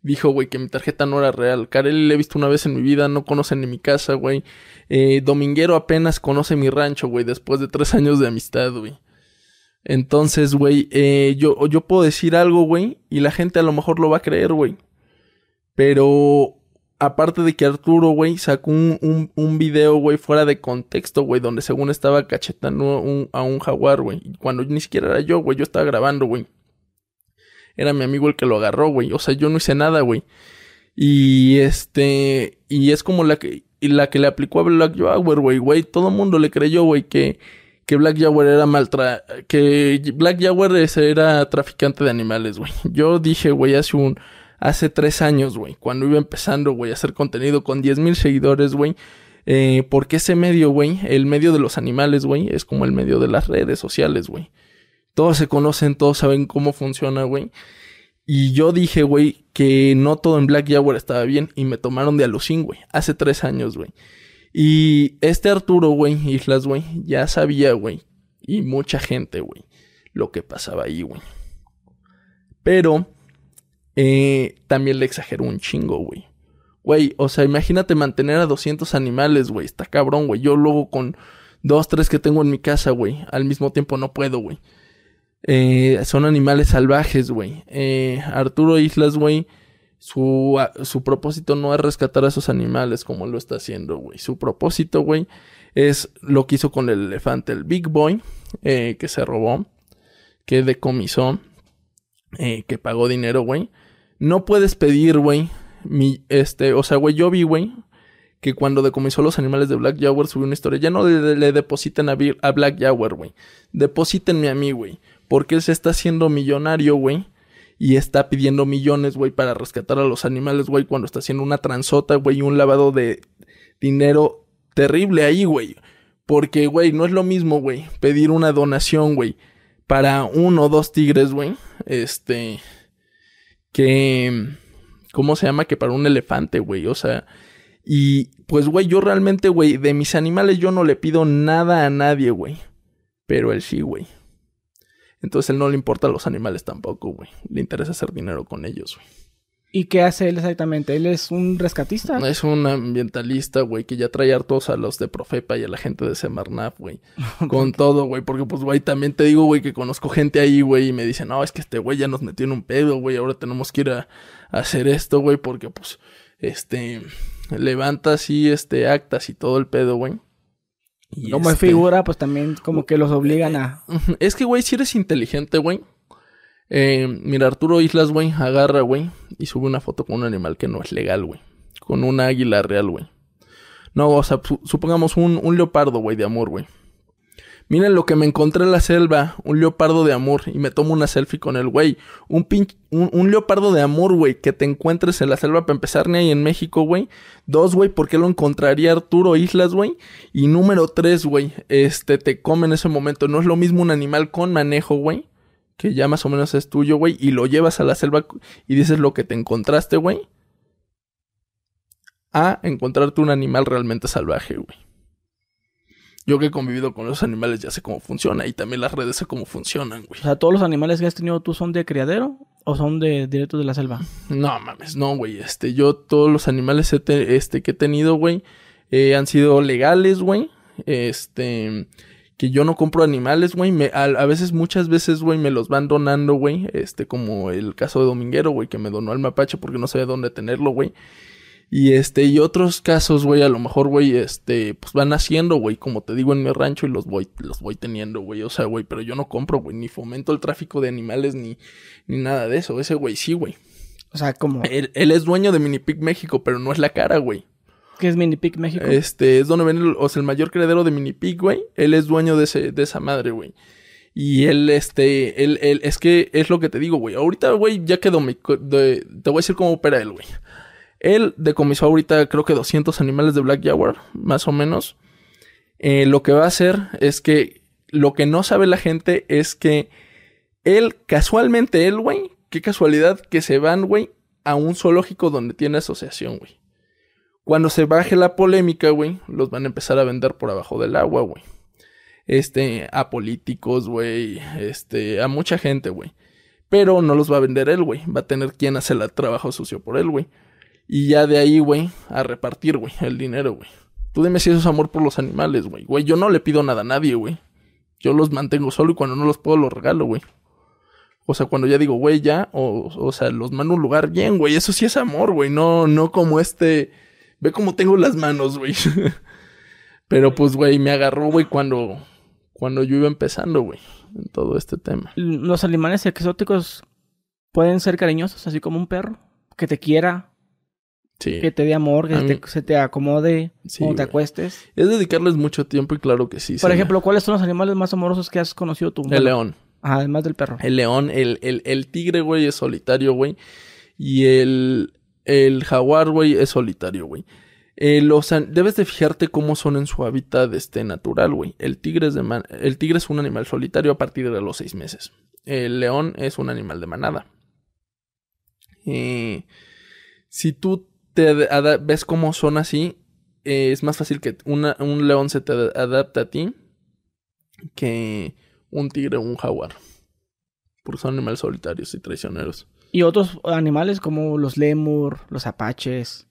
dijo, güey, que mi tarjeta no era real. Carelli le he visto una vez en mi vida, no conoce ni mi casa, güey. Eh, Dominguero apenas conoce mi rancho, güey, después de tres años de amistad, güey. Entonces, güey, eh, yo, yo puedo decir algo, güey, y la gente a lo mejor lo va a creer, güey. Pero, aparte de que Arturo, güey, sacó un, un, un video, güey, fuera de contexto, güey, donde según estaba cachetando un- a un jaguar, güey. Cuando ni siquiera era yo, güey, yo estaba grabando, güey. Era mi amigo el que lo agarró, güey. O sea, yo no hice nada, güey. Y este. Y es como la que. Y la que le aplicó a Black Jaguar, güey, güey. Todo el mundo le creyó, güey, que. Que Black Jaguar era maltra... Que Black Jaguar era traficante de animales, güey. Yo dije, güey, hace un... Hace tres años, güey. Cuando iba empezando, güey, a hacer contenido con 10 mil seguidores, güey. Eh, porque ese medio, güey, el medio de los animales, güey, es como el medio de las redes sociales, güey. Todos se conocen, todos saben cómo funciona, güey. Y yo dije, güey, que no todo en Black Jaguar estaba bien. Y me tomaron de alucín, güey. Hace tres años, güey. Y este Arturo, güey, Islas, güey, ya sabía, güey. Y mucha gente, güey. Lo que pasaba ahí, güey. Pero eh, también le exageró un chingo, güey. Güey, o sea, imagínate mantener a 200 animales, güey. Está cabrón, güey. Yo luego con dos, tres que tengo en mi casa, güey. Al mismo tiempo no puedo, güey. Eh, son animales salvajes, güey. Eh, Arturo Islas, güey. Su, su propósito no es rescatar a esos animales como lo está haciendo, güey. Su propósito, güey, es lo que hizo con el elefante, el Big Boy, que se robó, que decomisó, que pagó dinero, güey. No puedes pedir, güey, mi, este, o sea, güey, yo vi, güey, que cuando decomisó los animales de Black Jaguar subió una historia. Ya no le, depositen a, a Black Jaguar, güey. Deposítenme a mí, güey. Porque él se está haciendo millonario, güey. Y está pidiendo millones, güey, para rescatar a los animales, güey, cuando está haciendo una transota, güey, y un lavado de dinero terrible ahí, güey. Porque, güey, no es lo mismo, güey, pedir una donación, güey, para uno o dos tigres, güey. Este. Que. ¿Cómo se llama? Que para un elefante, güey. O sea. Y pues, güey, yo realmente, güey, de mis animales yo no le pido nada a nadie, güey. Pero él sí, güey. Entonces él no le importa a los animales tampoco, güey. Le interesa hacer dinero con ellos, güey. ¿Y qué hace él exactamente? ¿Él es un rescatista? Es un ambientalista, güey, que ya trae hartos a los de Profepa y a la gente de Semarnap, güey. Con todo, güey. Porque, pues, güey, también te digo, güey, que conozco gente ahí, güey, y me dicen, no, es que este güey ya nos metió en un pedo, güey. Ahora tenemos que ir a, a hacer esto, güey, porque, pues, este, levanta así, este, actas y todo el pedo, güey. Y Como este- figura, pues también como que los obligan a... Es que, güey, si eres inteligente, güey. Eh, mira, Arturo Islas, güey, agarra, güey, y sube una foto con un animal que no es legal, güey. Con una águila real, güey. No, o sea, su- supongamos un, un leopardo, güey, de amor, güey. Miren lo que me encontré en la selva, un leopardo de amor, y me tomo una selfie con el güey. Un, pin- un, un leopardo de amor, güey, que te encuentres en la selva para empezar, ni ahí en México, güey. Dos, güey, ¿por qué lo encontraría Arturo Islas, güey? Y número tres, güey, este, te come en ese momento. No es lo mismo un animal con manejo, güey, que ya más o menos es tuyo, güey, y lo llevas a la selva y dices lo que te encontraste, güey. A encontrarte un animal realmente salvaje, güey. Yo que he convivido con los animales ya sé cómo funciona y también las redes sé cómo funcionan, güey. O sea, ¿todos los animales que has tenido tú son de criadero o son de directos de la selva? No mames, no, güey. Este, yo todos los animales este, que he tenido, güey, eh, han sido legales, güey. Este, que yo no compro animales, güey. A, a veces, muchas veces, güey, me los van donando, güey. Este, como el caso de Dominguero, güey, que me donó el mapache porque no sabía dónde tenerlo, güey. Y este, y otros casos, güey, a lo mejor, güey, este, pues van haciendo, güey, como te digo en mi rancho y los voy, los voy teniendo, güey. O sea, güey, pero yo no compro, güey, ni fomento el tráfico de animales ni, ni nada de eso. Ese güey sí, güey. O sea, como... Él, él es dueño de Minipig México, pero no es la cara, güey. ¿Qué es Mini Pig México? Este, es donde ven el, o sea, el mayor criadero de Minipig, güey. Él es dueño de, ese, de esa madre, güey. Y él, este, él, él, es que es lo que te digo, güey. Ahorita, güey, ya quedó mi, de- te voy a decir cómo opera él, güey. Él decomisó ahorita, creo que 200 animales de Black Jaguar, más o menos. Eh, lo que va a hacer es que, lo que no sabe la gente es que él, casualmente él, güey, qué casualidad que se van, güey, a un zoológico donde tiene asociación, güey. Cuando se baje la polémica, güey, los van a empezar a vender por abajo del agua, güey. Este, a políticos, güey, este, a mucha gente, güey. Pero no los va a vender él, güey. Va a tener quien hace el trabajo sucio por él, güey. Y ya de ahí, güey, a repartir, güey, el dinero, güey. Tú dime si eso es amor por los animales, güey. Güey, yo no le pido nada a nadie, güey. Yo los mantengo solo y cuando no los puedo los regalo, güey. O sea, cuando ya digo, güey, ya, o, sea, los mando a un lugar bien, güey. Eso sí es amor, güey. No, no como este. Ve cómo tengo las manos, güey. Pero pues, güey, me agarró, güey, cuando, cuando yo iba empezando, güey, en todo este tema. Los animales exóticos pueden ser cariñosos, así como un perro. Que te quiera, Sí. que te dé amor, que se mí- te, se te acomode Sí, te acuestes. Es dedicarles mucho tiempo y claro que sí. Por ejemplo, ¿cuáles son los animales más amorosos que has conocido tú? El Bueno, león. además del perro. El león, el, el, el tigre, güey, es solitario, güey. Y el, el jaguar, güey, es solitario, güey. Eh, los debes de fijarte cómo son en su hábitat este, natural, güey. El tigre es el tigre es un animal solitario a partir de los seis meses. El león es un animal de manada. Eh, si tú te ves cómo son así, eh, es más fácil que un león se te ad- adapte a ti que un tigre o un jaguar. Porque son animales solitarios y traicioneros. Y otros animales como los lemur, los apaches.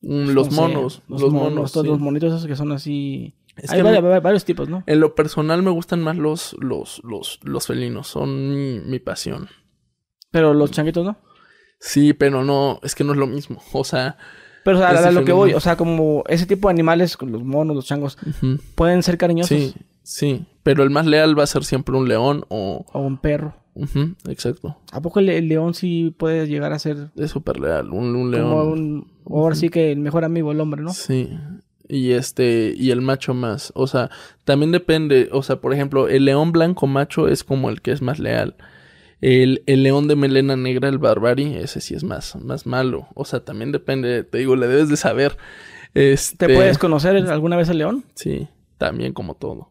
Mm, los no sé, monos. Los, monos. todos sí. los monitos esos que son así. Es Hay que me- varios tipos, ¿no? en lo personal me gustan más los, los, los, los felinos. Son mi, mi pasión. Pero los changuitos no. Sí, pero no, es que no es lo mismo. O sea, Pero o sea, a lo que voy, o sea, como ese tipo de animales, los monos, los changos, pueden ser cariñosos. sí, sí. Pero el más leal va a ser siempre un león o... O un perro. Exacto. ¿A poco el, el león sí puede llegar a ser Es súper leal. Un, un león. como un... o Ahora sí que el mejor amigo del hombre, ¿no? Sí. Y este, y el macho más. O sea, también depende. O sea, por ejemplo, el león blanco macho es como el que es más leal. El, el león de melena negra, el barbari, ese sí es más, más malo. O sea, también depende, te digo, le debes de saber. Este, ¿Te puedes conocer alguna vez el león? Sí, también como todo.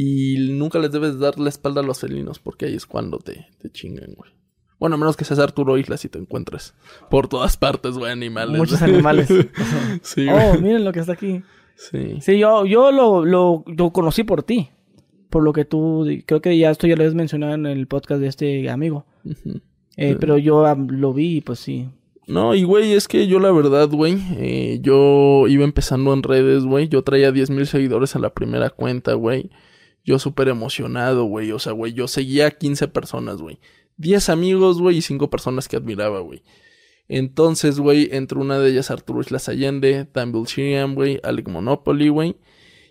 Y nunca les debes dar la espalda a los felinos, porque ahí es cuando te, te chingan, güey. Bueno, a menos que seas Arturo Islas y te encuentres por todas partes, güey, animales. Muchos animales. sí, güey. oh, miren lo que está aquí. Sí. Sí, yo, yo lo, lo, lo conocí por ti. por lo que tú, creo que ya esto ya lo habías mencionado en el podcast de este amigo. Eh, Sí. Pero yo lo vi y pues sí. No, y güey, es que yo la verdad, güey, eh, yo iba empezando en redes, güey. Yo traía 10 mil seguidores en la primera cuenta, güey. Yo súper emocionado, güey. O sea, güey, yo seguía a 15 personas, güey. 10 amigos, güey, y 5 personas que admiraba, güey. Entonces, güey, entre una de ellas Arturo Islas Allende, Dan Bilzerian, güey, Alec Monopoly, güey.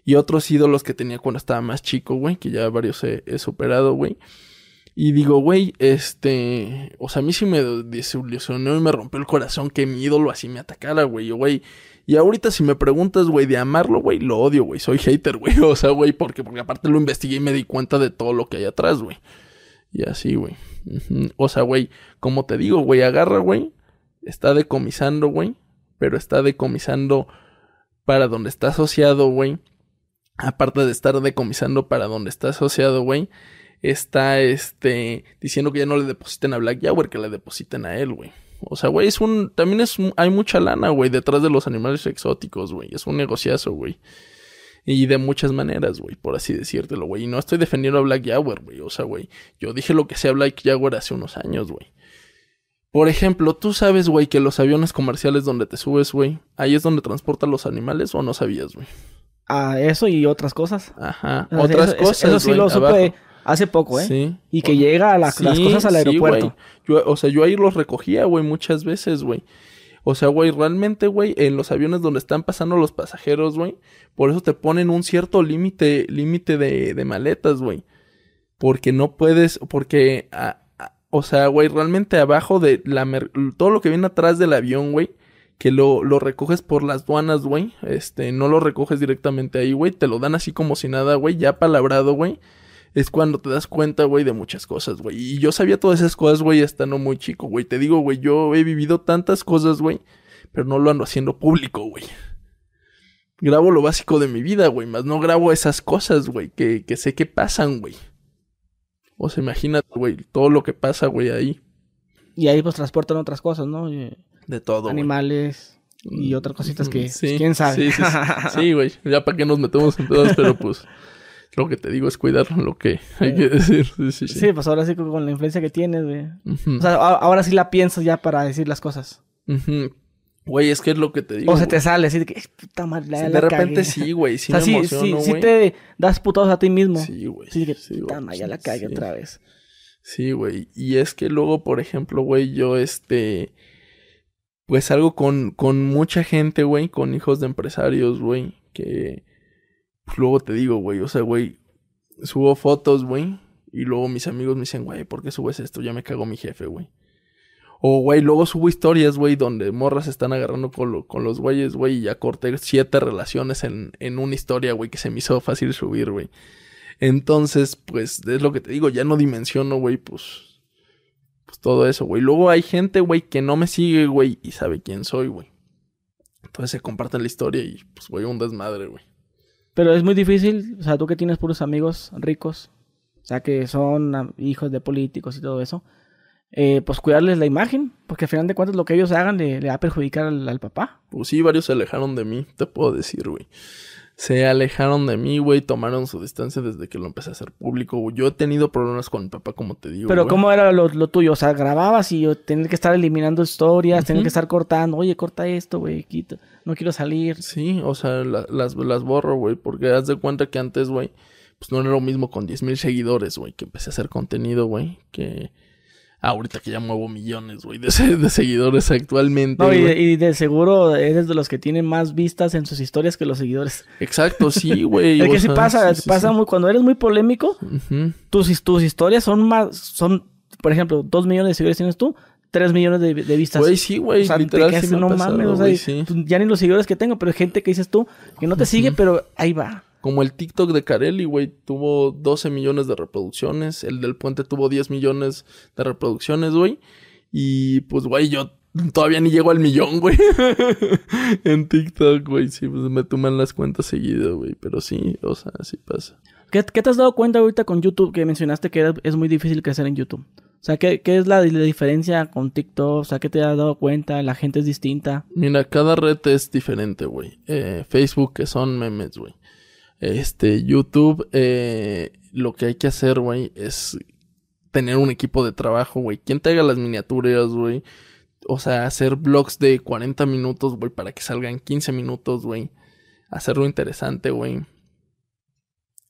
Y otros ídolos que tenía cuando estaba más chico, güey, que ya varios he, he superado, güey. Y digo, güey, este. O sea, a mí sí me desilusionó y me rompió el corazón que mi ídolo así me atacara, güey. Yo, güey. Y ahorita, si me preguntas, güey, de amarlo, güey, lo odio, güey. Soy hater, güey. O sea, güey, porque, porque aparte lo investigué y me di cuenta de todo lo que hay atrás, güey. Y así, güey. O sea, güey, como te digo, güey, agarra, güey. Está decomisando, güey. Pero está decomisando para donde está asociado, güey. Aparte de estar decomisando para donde está asociado, güey está este diciendo que ya no le depositen a Black Jaguar, que le depositen a él, güey. O sea, güey, es un también es hay mucha lana, güey, detrás de los animales exóticos, güey. Es un negociazo, güey. Y de muchas maneras, güey, por así decírtelo, güey. Y no estoy defendiendo a Black Jaguar, güey. O sea, güey, yo dije lo que sea Black Jaguar hace unos años, güey. Por ejemplo, tú sabes, güey, que los aviones comerciales donde te subes, güey, ahí es donde transportan los animales o no sabías, güey. Ah, eso y otras cosas. Ajá. Sea, Otras eso, cosas. Eso sí lo supe abajo. Hace poco, ¿eh? Sí. Y que llega a la- las cosas al aeropuerto. Yo, o sea, yo ahí los recogía, güey, muchas veces, güey. O sea, güey, realmente, güey, en los aviones donde están pasando los pasajeros, güey, por eso te ponen un cierto límite, límite de, de maletas, güey. Porque no puedes, porque, a- a- o sea, güey, realmente abajo de la, mer- todo lo que viene atrás del avión, güey, que lo, lo recoges por las duanas, güey, este, no lo recoges directamente ahí, güey, te lo dan así como si nada, güey, ya palabrado, güey es cuando te das cuenta, güey, de muchas cosas, güey. Y yo sabía todas esas cosas, güey, estando muy chico, güey. Te digo, güey, yo he vivido tantas cosas, güey, pero no lo ando haciendo público, güey. Grabo lo básico de mi vida, güey, más no grabo esas cosas, güey, que, que sé que pasan, güey. O sea, imagínate, güey, todo lo que pasa, güey, ahí. Y ahí pues transportan otras cosas, ¿no? Y- De todo. Animales y otras cositas que, Sí, pues, quién sabe. Sí, sí, sí. Sí, güey. Ya para qué nos metemos en todas, pero pues lo que te digo es cuidar lo que hay que decir. Sí, sí, sí. Sí, pues ahora sí con la influencia que tienes, güey. O sea, ahora sí la piensas ya para decir las cosas. Güey, es que es lo que te digo. o se güey. te sale así de que, "Eh, puta madre, la- Sí, la de repente cagué". sí, güey. Sí o sea, sí, emociono, sí, sí te das putados a ti mismo. Sí, güey. Sí, que, Sí, puta madre, ya la cagué otra vez. Sí, güey. Y es que luego, por ejemplo, güey, yo este... Pues algo con, con mucha gente, güey, con hijos de empresarios, güey, que... luego te digo, güey, o sea, güey, subo fotos, güey, y luego mis amigos me dicen, güey, ¿por qué subes esto? Ya me cagó mi jefe, güey. O, güey, luego subo historias, güey, donde morras están agarrando con, lo- con los güeyes, güey, y ya corté siete relaciones en, en una historia, güey, que se me hizo fácil subir, güey. Entonces, pues, es lo que te digo, ya no dimensiono, güey, pues, pues todo eso, güey. Luego hay gente, güey, que no me sigue, güey, y sabe quién soy, güey. Entonces se comparten la historia y, pues, güey, un desmadre, güey. Pero es muy difícil, o sea, tú que tienes puros amigos ricos, o sea, que son hijos de políticos y todo eso, eh, pues cuidarles la imagen, porque al final de cuentas lo que ellos hagan le, le va a perjudicar al, al papá. Pues sí, varios se alejaron de mí, te puedo decir, güey. Se alejaron de mí, güey, tomaron su distancia desde que lo empecé a hacer público, güey. Yo he tenido problemas con mi papá, como te digo, Pero güey. ¿cómo era lo, lo tuyo? O sea, grababas y yo tener que estar eliminando historias, tener Ujú. que estar cortando, oye, corta esto, güey, quita, no quiero salir. Sí, o sea, la- las, las borro, güey, porque haz de cuenta que antes, güey, pues no era lo mismo con 10.000 mil seguidores, güey, que empecé a hacer contenido, güey, que ahorita que ya muevo millones, güey, de, se- de seguidores actualmente. No, y, de seguro eres de los que tienen más vistas en sus historias que los seguidores. Exacto, sí, güey. Es que sí pasa, sí, pasa sí. muy, cuando eres muy polémico, tus, tus historias son más, son, por ejemplo, dos millones de seguidores tienes tú, tres millones de, de vistas. Güey, sí, güey, o sea, te literal quedas, sí no pasado, mames, o sea, güey, sí. pues, ya ni los seguidores que tengo, pero hay gente que dices tú que no te sigue, pero ahí va. Como el TikTok de Carelli, güey, tuvo 12 millones de reproducciones. El del puente tuvo 10 millones de reproducciones, güey. Y pues, güey, yo todavía ni llego al millón, güey. en TikTok, güey. Sí, pues me toman las cuentas seguido, güey. Pero sí, o sea, sí pasa. ¿Qué, qué te has dado cuenta ahorita con YouTube que mencionaste que era- es muy difícil crecer en YouTube? O sea, ¿qué, qué es la, diferencia con TikTok? O sea, ¿qué te has dado cuenta? ¿La gente es distinta? Mira, cada red es diferente, güey. Eh, Facebook, que son memes, güey. Este, YouTube, eh, lo que hay que hacer, güey, es tener un equipo de trabajo, güey. ¿Quién te haga las miniaturas, güey? O sea, hacer vlogs de 40 minutos, güey, para que salgan 15 minutos, güey. Hacerlo interesante, güey.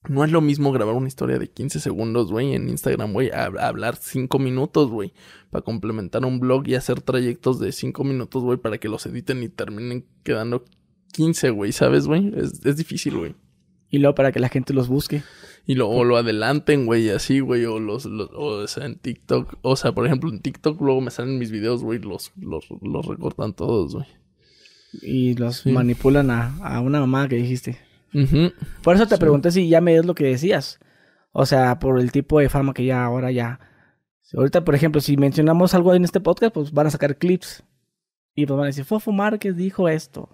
No es lo mismo grabar una historia de 15 segundos, güey, en Instagram, güey, a, a hablar 5 minutos, güey, para complementar un blog y hacer trayectos de 5 minutos, güey, para que los editen y terminen quedando 15, güey, ¿sabes, güey? Es, es difícil, güey. Y luego para que la gente los busque. Y lo, o lo adelanten, güey, así, güey, o los, los, o sea, en TikTok, o sea, por ejemplo, en TikTok luego me salen mis videos, güey, los, los, los recortan todos, güey. Y los Sí. manipulan a, a una mamá que dijiste. Por eso te Sí. pregunté si ya me es lo que decías. O sea, por el tipo de fama que ya ahora ya. Ahorita, por ejemplo, si mencionamos algo en este podcast, pues van a sacar clips. Y pues van a decir, Fofo Márquez dijo esto.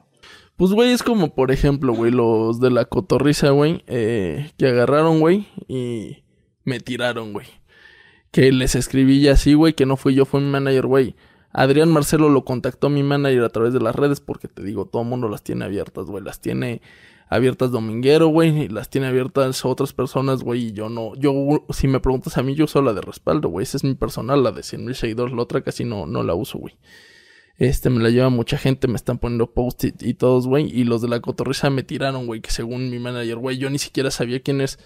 Pues, güey, es como, por ejemplo, güey, los de la cotorriza, güey, eh, que agarraron, güey, y me tiraron, güey. Que les escribí ya así, güey, que no fui yo, fue mi manager, güey. Adrián Marcelo lo contactó mi manager a través de las redes porque te digo, todo el mundo las tiene abiertas, güey. Las tiene abiertas Dominguero, güey, y las tiene abiertas otras personas, güey, y yo no. Yo, si me preguntas a mí, yo uso la de respaldo, güey. Esa es mi personal, la de 100 mil seguidores. La otra casi no, no la uso, güey. Este, me la lleva mucha gente, me están poniendo post y, y todos, güey. Y los de la cotorriza me tiraron, güey, que según mi manager, güey, yo ni siquiera sabía quién es.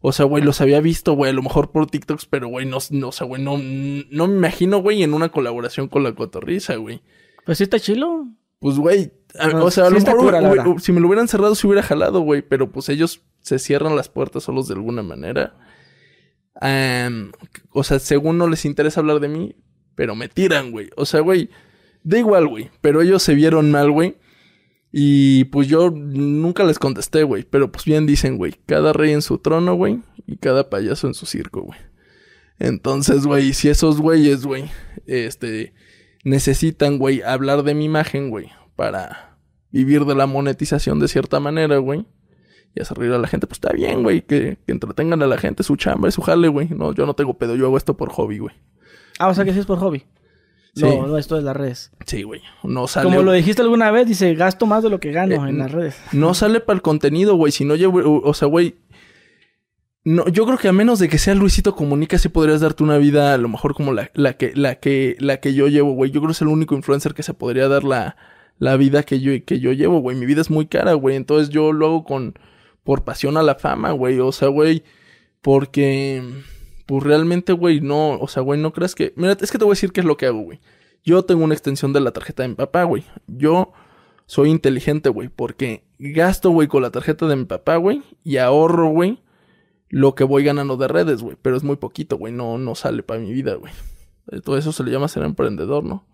O sea, güey, los había visto, güey, a lo mejor por TikToks, pero, güey, no, no, o sea, güey, no, no me imagino, güey, en una colaboración con la cotorriza, güey. Pues sí está chilo. Pues, güey, No, o sea, a sí lo mejor, cura, güey, si me lo hubieran cerrado, se hubiera jalado, güey, pero pues ellos se cierran las puertas solos de alguna manera. Am, o sea, según no les interesa hablar de mí, pero me tiran, güey. O sea, güey, da igual, güey, pero ellos se vieron mal, güey. Y pues yo nunca les contesté, güey, pero pues bien dicen, güey, cada rey en su trono, güey, y cada payaso en su circo, güey. Entonces, güey, si esos güeyes, güey, este, necesitan, güey, hablar de mi imagen, güey, para vivir de la monetización de cierta manera, güey, y hacer reír a la gente, pues está bien, güey, que, que entretengan a la gente, su chamba, su jale, güey. No, yo no tengo pedo, yo hago esto por hobby, güey. Ah, o sea que sí es por hobby. Sí. No, no, esto es las redes. Sí, güey. No sale. Como lo dijiste alguna vez, dice, gasto más de lo que gano Eh, en las redes. No sale para el contenido, güey. Si no llevo, o sea, güey. No, yo creo que a menos de que sea Luisito Comunica, sí podrías darte una vida a lo mejor como la, la que, la que, la que yo llevo, güey. Yo creo que es el único influencer que se podría dar la, la vida que yo, que yo llevo, güey. Mi vida es muy cara, güey. Entonces yo lo hago con, por pasión a la fama, güey. O sea, güey, porque, pues realmente, güey, no, o sea, güey, no creas que, mira, es que te voy a decir qué es lo que hago, güey. Yo tengo una extensión de la tarjeta de mi papá, güey. Yo soy inteligente, güey, porque gasto, güey, con la tarjeta de mi papá, güey, y ahorro, güey, lo que voy ganando de redes, güey, pero es muy poquito, güey, no, no sale para mi vida, güey. Eh, Todo eso se le llama ser emprendedor, ¿no?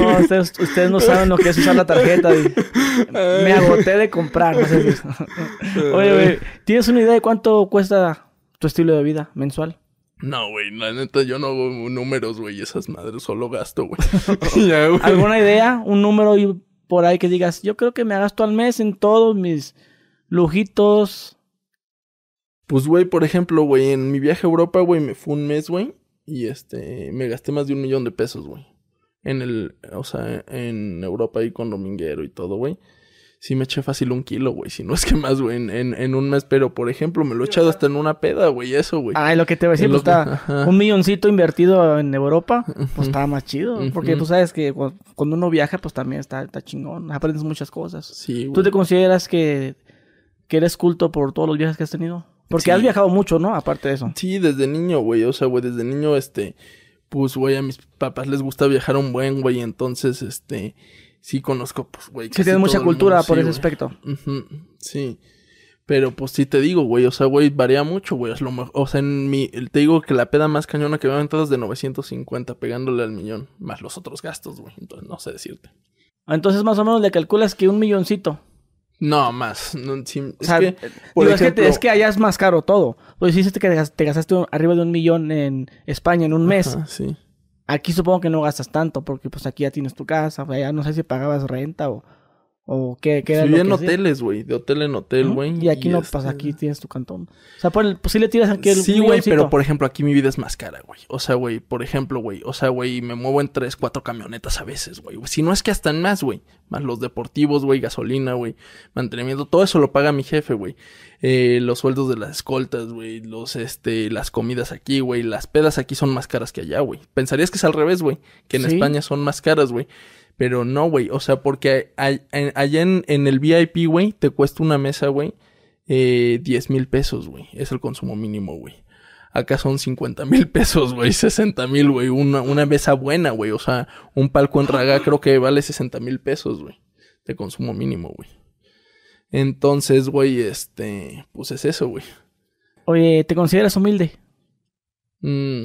No, ustedes, ustedes no saben lo que es usar la tarjeta. y- Me agoté de comprar. no sé si- Oye, güey, ¿tienes una idea de cuánto cuesta tu estilo de vida mensual? No, güey, la neta, yo no hago números, güey, esas madres solo gasto, güey. ¿Alguna idea? Un número y por ahí que digas, yo creo que me gasto al mes en todos mis lujitos. Pues, güey, por ejemplo, güey, en mi viaje a Europa, güey, me fue un mes, güey. Y este, me gasté más de un millón de pesos, güey. En el, o sea, en Europa ahí con Dominguero y todo, güey. Sí me eché fácil un kilo, güey. Si no es que más, güey, en, en, en un mes. Pero, por ejemplo, me lo he echado hasta en una peda, güey, eso, güey. Ay, lo que te voy a decir, Es pues que- está ajá. un milloncito invertido en Europa, pues estaba más chido. Porque tú sabes que cu- cuando uno viaja, pues también está, está chingón. Aprendes muchas cosas. Sí, ¿Tú güey. te consideras que, que eres culto por todos los viajes que has tenido? Porque Sí. has viajado mucho, ¿no? Aparte de eso. Sí, desde niño, güey. O sea, güey, desde niño, este, pues, güey, a mis papás les gusta viajar un buen, güey. Entonces, este, sí conozco, pues, güey. Sí, tienes mucha cultura mundo, por sí, ese aspecto. Sí. Pero pues sí te digo, güey, o sea, güey, varía mucho, güey. Es lo mejor, o sea, en mi, te digo que la peda más cañona que me han aventado es de 950, pegándole al millón, más los otros gastos, güey. Entonces, no sé decirte. Entonces, más o menos le calculas que un milloncito. No, más. No, sí, O es que, por digo, es, que te- es que allá es más caro todo. Pues dijiste que te gas- te gastaste un- arriba de un millón en España en un mes. Ajá, sí. Aquí supongo que no gastas tanto, porque pues aquí ya tienes tu casa. Allá no sé si pagabas renta o, ¿O qué, qué era Pues lo vivía en que hoteles, güey. De hotel en hotel, güey. Y aquí no este- pasa, aquí tienes tu cantón. O sea, por el- pues sí le tiras aquí el Sí, güey, pero por ejemplo, aquí mi vida es más cara, güey. O sea, güey, por ejemplo, güey. O sea, güey, me muevo en tres, cuatro camionetas a veces, güey. Si no es que hasta en más, güey. Más los deportivos, güey, gasolina, güey. Mantenimiento, todo eso lo paga mi jefe, güey. Eh, los sueldos de las escoltas, güey. Los, este, las comidas aquí, güey. Las pedas aquí son más caras que allá, güey. Pensarías que es al revés, güey. Que en Sí. España son más caras, güey. Pero no, güey. O sea, porque a- allá en, en el VIP, güey, te cuesta una mesa, güey. Eh, 10 mil pesos, güey. Es el consumo mínimo, güey. Acá son 50 mil pesos, güey. 60 mil, güey. Una, una mesa buena, güey. O sea, un palco en Raga creo que vale 60 mil pesos, güey. De consumo mínimo, güey. Entonces, güey, este... Pues es eso, güey. Oye, ¿te consideras humilde? Mm,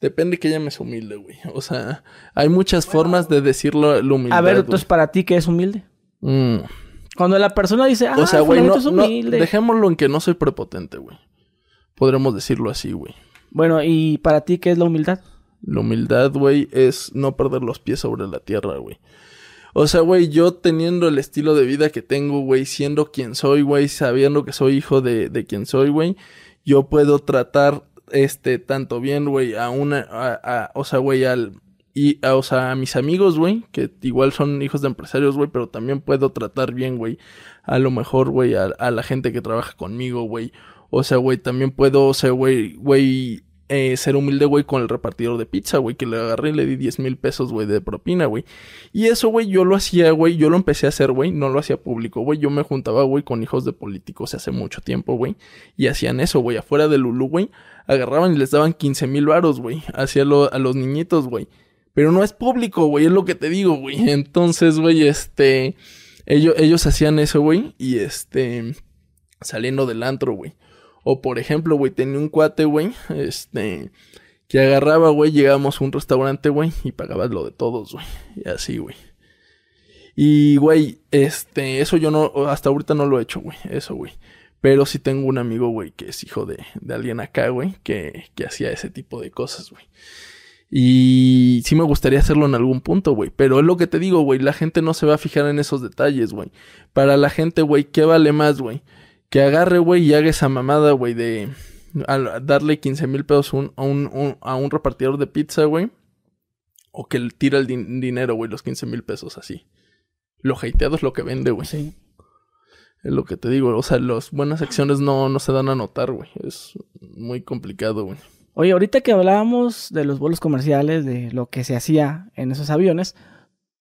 depende que llames humilde, güey. O sea, hay muchas formas de decirlo la humildad, A ver, güey. entonces para ti, ¿qué es humilde? Mm. Cuando la persona dice, ah, O sea, güey, no, es no- humilde. dejémoslo en que no soy prepotente, güey. Podremos decirlo así, güey. Bueno, ¿y para ti qué es la humildad? La humildad, güey, es no perder los pies sobre la tierra, güey. O sea, güey, yo teniendo el estilo de vida que tengo, güey, siendo quien soy, güey, sabiendo que soy hijo de, de quien soy, güey, yo puedo tratar, este, tanto bien, güey, a una, a, a- o sea, güey, al, y, a, o sea, a mis amigos, güey, que igual son hijos de empresarios, güey, pero también puedo tratar bien, güey, a lo mejor, güey, a, a la gente que trabaja conmigo, güey. O sea, güey, también puedo, o sea, güey, güey, eh, ser humilde, güey, con el repartidor de pizza, güey, que le agarré y le di 10 mil pesos, güey, de propina, güey. Y eso, güey, yo lo hacía, güey, yo lo empecé a hacer, güey, no lo hacía público, güey. Yo me juntaba, güey, con hijos de políticos hace mucho tiempo, güey. Y hacían eso, güey, afuera de Lulu, güey. Agarraban y les daban 15 mil varos, güey, hacia lo- a los niñitos, güey. Pero no es público, güey, es lo que te digo, güey. Entonces, güey, este... Ellos, ellos hacían eso, güey, y este... Saliendo del antro, güey. O por ejemplo, güey, tenía un cuate, güey, este, que agarraba, güey, llegábamos a un restaurante, güey, y pagabas lo de todos, güey. Y así, güey. Y, güey, este, eso yo no, hasta ahorita no lo he hecho, güey, eso, güey. Pero sí tengo un amigo, güey, que es hijo de, de alguien acá, güey, que, que hacía ese tipo de cosas, güey. Y sí me gustaría hacerlo en algún punto, güey. Pero es lo que te digo, güey. La gente no se va a fijar en esos detalles, güey. Para la gente, güey, ¿qué vale más, güey? Que agarre, güey, y haga esa mamada, güey, de al- darle 15 mil pesos un- a, un, un- a un repartidor de pizza, güey. O que le tira el din- dinero, güey, los 15 mil pesos así. Lo hateado es lo que vende, güey. Sí. Es lo que te digo. O sea, las buenas acciones no, no se dan a notar, güey. Es muy complicado, güey. Oye, ahorita que hablábamos de los vuelos comerciales, de lo que se hacía en esos aviones,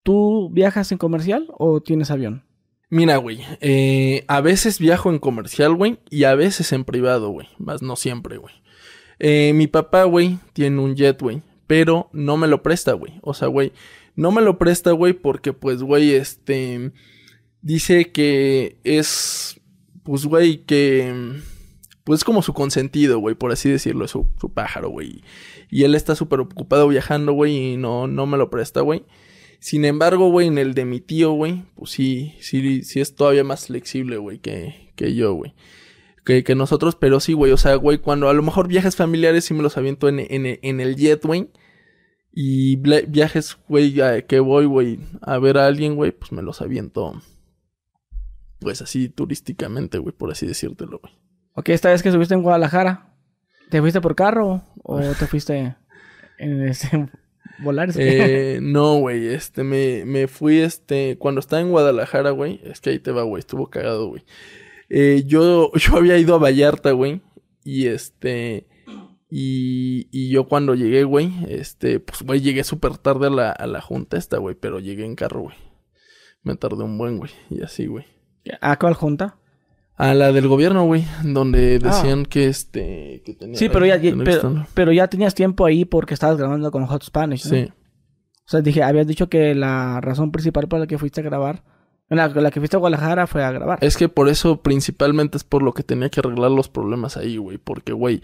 ¿tú viajas en comercial o tienes avión? Mira, güey, eh, a veces viajo en comercial, güey, y a veces en privado, güey, más no siempre, güey. Eh, mi papá, güey, tiene un jet, güey, pero no me lo presta, güey. O sea, güey, no me lo presta, güey, porque, pues, güey, este, dice que es, pues, güey, que, pues, como su consentido, güey, por así decirlo, su, su pájaro, güey. Y él está súper ocupado viajando, güey, y no, no me lo presta, güey. Sin embargo, güey, en el de mi tío, güey, pues sí, sí, sí es todavía más flexible, güey, que, que yo, güey. Que, que nosotros, pero sí, güey, o sea, güey, cuando a lo mejor viajes familiares sí me los aviento en, en, en el jet, güey. Y viajes, güey, que voy, güey, a ver a alguien, güey, pues me los aviento, pues así turísticamente, güey, por así decírtelo, güey. Ok, esta vez que estuviste en Guadalajara, ¿te fuiste por carro o te fuiste en ese volar? Eh, no, güey, este, me, me fui, este, cuando estaba en Guadalajara, güey, es que ahí te va, güey, estuvo cagado, güey. Eh, yo, yo había ido a Vallarta, güey, y este, y, y yo cuando llegué, güey, este, pues, güey, llegué súper tarde a la, a la junta esta, güey, pero llegué en carro, güey. Me tardé un buen, güey, y así, güey. ¿A cuál junta? A la del gobierno, güey, donde decían que, este, que tenía... Ah. Sí, pero ya, pero, ya tenías tiempo ahí porque estabas grabando con Hot Spanish, ¿no? Sí. O sea, dije, habías dicho que la razón principal por la que fuiste a grabar, la, la que fuiste a Guadalajara fue a grabar. Es que por eso principalmente es por lo que tenía que arreglar los problemas ahí, güey. Porque, güey,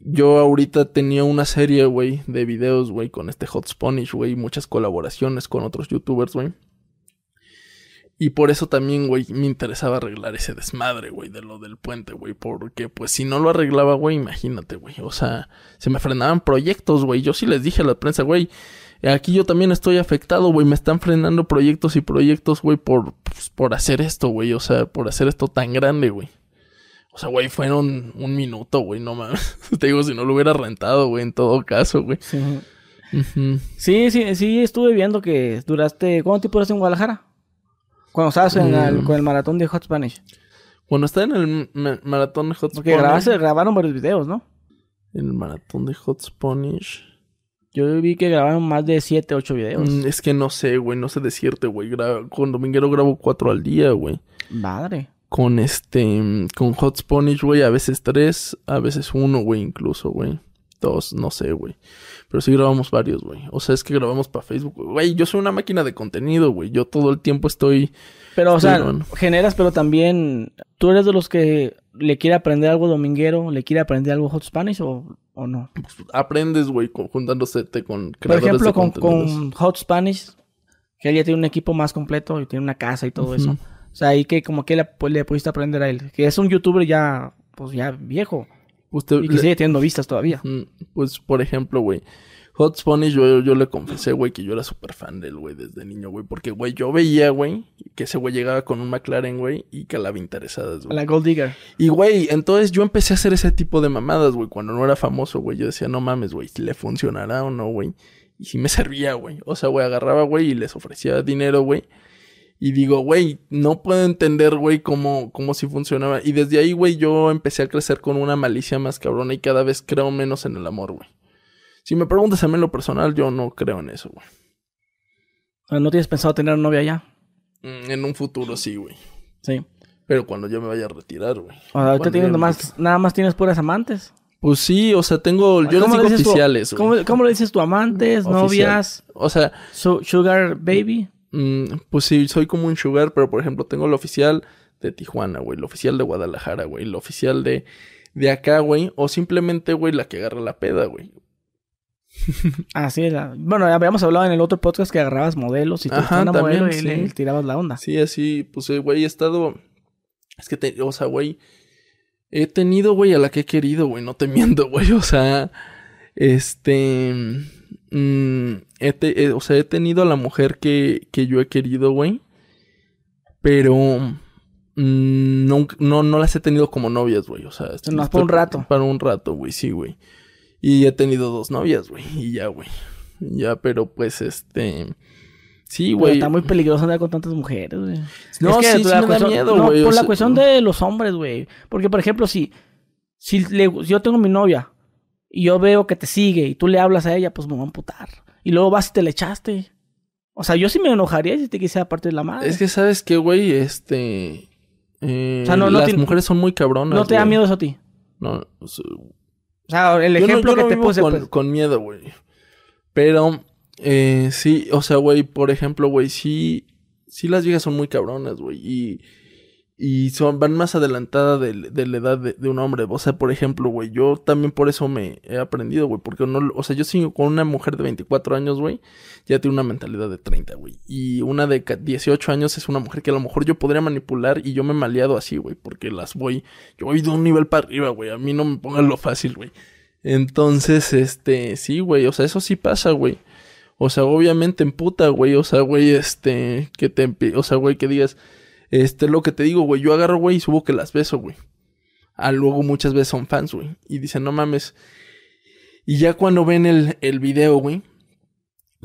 yo ahorita tenía una serie, güey, de videos, güey, con este Hot Spanish, güey, muchas colaboraciones con otros youtubers, güey. Y por eso también, güey, me interesaba arreglar ese desmadre, güey, de lo del puente, güey. Porque, pues, si no lo arreglaba, güey, imagínate, güey. O sea, se me frenaban proyectos, güey. Yo sí les dije a la prensa, güey, Aquí yo también estoy afectado, güey. Me están frenando proyectos y proyectos, güey, por, pues, por hacer esto, güey. O sea, por hacer esto tan grande, güey. O sea, güey, fueron un minuto, güey, no mames. Te digo, si no lo hubiera rentado, güey, en todo caso, güey. Sí. sí, sí, sí, estuve viendo que duraste. ¿Cuánto tiempo duraste en Guadalajara? Cuando estabas en el, Mm. con el maratón de Hot Spanish. Cuando estaba en el ma- maratón de Hot Porque Spanish. grabaste, grabaron varios videos, ¿no? El maratón de Hot Spanish. Yo vi que grabaron más de 7, 8 videos. Mm, es que no sé, güey, no sé decirte, güey. Gra- Con Dominguero grabo cuatro al día, güey. Madre. Con este, mm, con Hot Spanish, güey, a veces tres, a veces uno, güey, incluso, güey. Dos, no sé, güey. Pero sí grabamos varios, güey. O sea, es que grabamos para Facebook, güey. Yo soy una máquina de contenido, güey. Yo todo el tiempo estoy... Pero, o sea, generas, pero también. ¿Tú eres de los que le quiere aprender algo dominguero? ¿Le quiere aprender algo Hot Spanish o, o no? Aprendes, güey, con- juntándose con Por creadores ejemplo, de con, con Hot Spanish, que él ya tiene un equipo más completo y tiene una casa y todo eso. O sea, ahí que como que le, pues, le pudiste aprender a él. Que es un youtuber ya, pues ya viejo. Usted, Y que sigue teniendo vistas todavía. Pues, por ejemplo, güey. Hot Spanish, yo, yo le confesé, güey, que yo era súper fan de él, güey, desde niño, güey. Porque, güey, yo veía, güey, que ese güey llegaba con un McLaren, güey, y calaba interesadas, A güey. la Gold Digger. Y, güey, entonces yo empecé a hacer ese tipo de mamadas, güey, cuando no era famoso, güey. Yo decía, no mames, güey, si le funcionará o no, güey. Y si me servía, güey. O sea, güey, agarraba, güey, y les ofrecía dinero, güey. Y digo, güey, no puedo entender, güey, cómo, cómo si funcionaba. Y desde ahí, güey, yo empecé a crecer con una malicia más cabrona y cada vez creo menos en el amor, güey. Si me preguntas a mí en lo personal, yo no creo en eso, güey. Sea, ¿No tienes pensado tener novia ya? Mm, En un futuro sí, güey. Sí. Pero cuando yo me vaya a retirar, güey. O sea, ahorita Cuando tienes nomás, nada más tienes puras amantes. Pues sí, o sea, tengo... Yo les ¿Cómo digo oficiales, güey. ¿Cómo, cómo le dices tú? ¿Amantes? Oficial. ¿Novias? O sea, su- ¿Sugar baby? Mm, pues sí, soy como un sugar, pero por ejemplo, tengo el oficial de Tijuana, güey, el oficial de Guadalajara, güey, el oficial de, de acá, güey, o simplemente, güey, la que agarra la peda, güey. Así era. Bueno, ya habíamos hablado en el otro podcast que agarrabas modelos y te Ajá, una también, modelo y sí. le tirabas la onda. Sí, así, pues, eh, güey, he estado. Es que, te, o sea, güey, he tenido, güey, a la que he querido, güey, no te miento, güey, o sea, este. Mm, he te- eh, o sea, he tenido a la mujer que, que yo he querido, güey, pero. mm, no, no, no las he tenido como novias, güey, o sea. nomás para un rato. Para un rato, güey, sí, güey. Y he tenido dos novias, güey, y ya, güey. Ya, pero pues, este. Sí, güey. Está muy peligroso andar con tantas mujeres, güey. No, Es que sí, sí la me da cuestión- miedo, no, güey. por la sea, cuestión de los hombres, güey. Porque, por ejemplo, si, si, le- si yo tengo mi novia y yo veo que te sigue y tú le hablas a ella, pues me voy a amputar. Y luego vas y te le echaste. O sea, yo sí me enojaría si te quisiera partir la madre. Es que, ¿sabes qué, güey? Este... eh, O sea, no- no las mujeres son muy cabronas, ¿No te da miedo eso a ti? No, o sea, O sea, el yo no- ejemplo no que te vivo puse, con, pues. con miedo, güey. Pero, eh, sí, o sea, güey, por ejemplo, güey, sí... Sí las viejas son muy cabronas, güey. Y... Y son, van más adelantadas de, de la edad de, un hombre. O sea, por ejemplo, güey, yo también por eso me he aprendido, güey. Porque no, o sea, yo sigo con una mujer de 24 años, güey. Ya tiene una mentalidad de 30, güey. Y una de ca- 18 años es una mujer que a lo mejor yo podría manipular y yo me he maleado así, güey. Porque las voy, yo voy de un nivel para arriba, güey. A mí no me pongan lo fácil, güey. Entonces, este, sí, güey. O sea, eso sí pasa, güey. O sea, obviamente en puta, güey. O sea, güey, este, que te, o sea, güey, que digas, este, lo que te digo, güey, yo agarro, güey, y subo que las beso, güey. Ah, luego muchas veces son fans, güey. Y dicen, no mames. Y ya cuando ven el, el video, güey.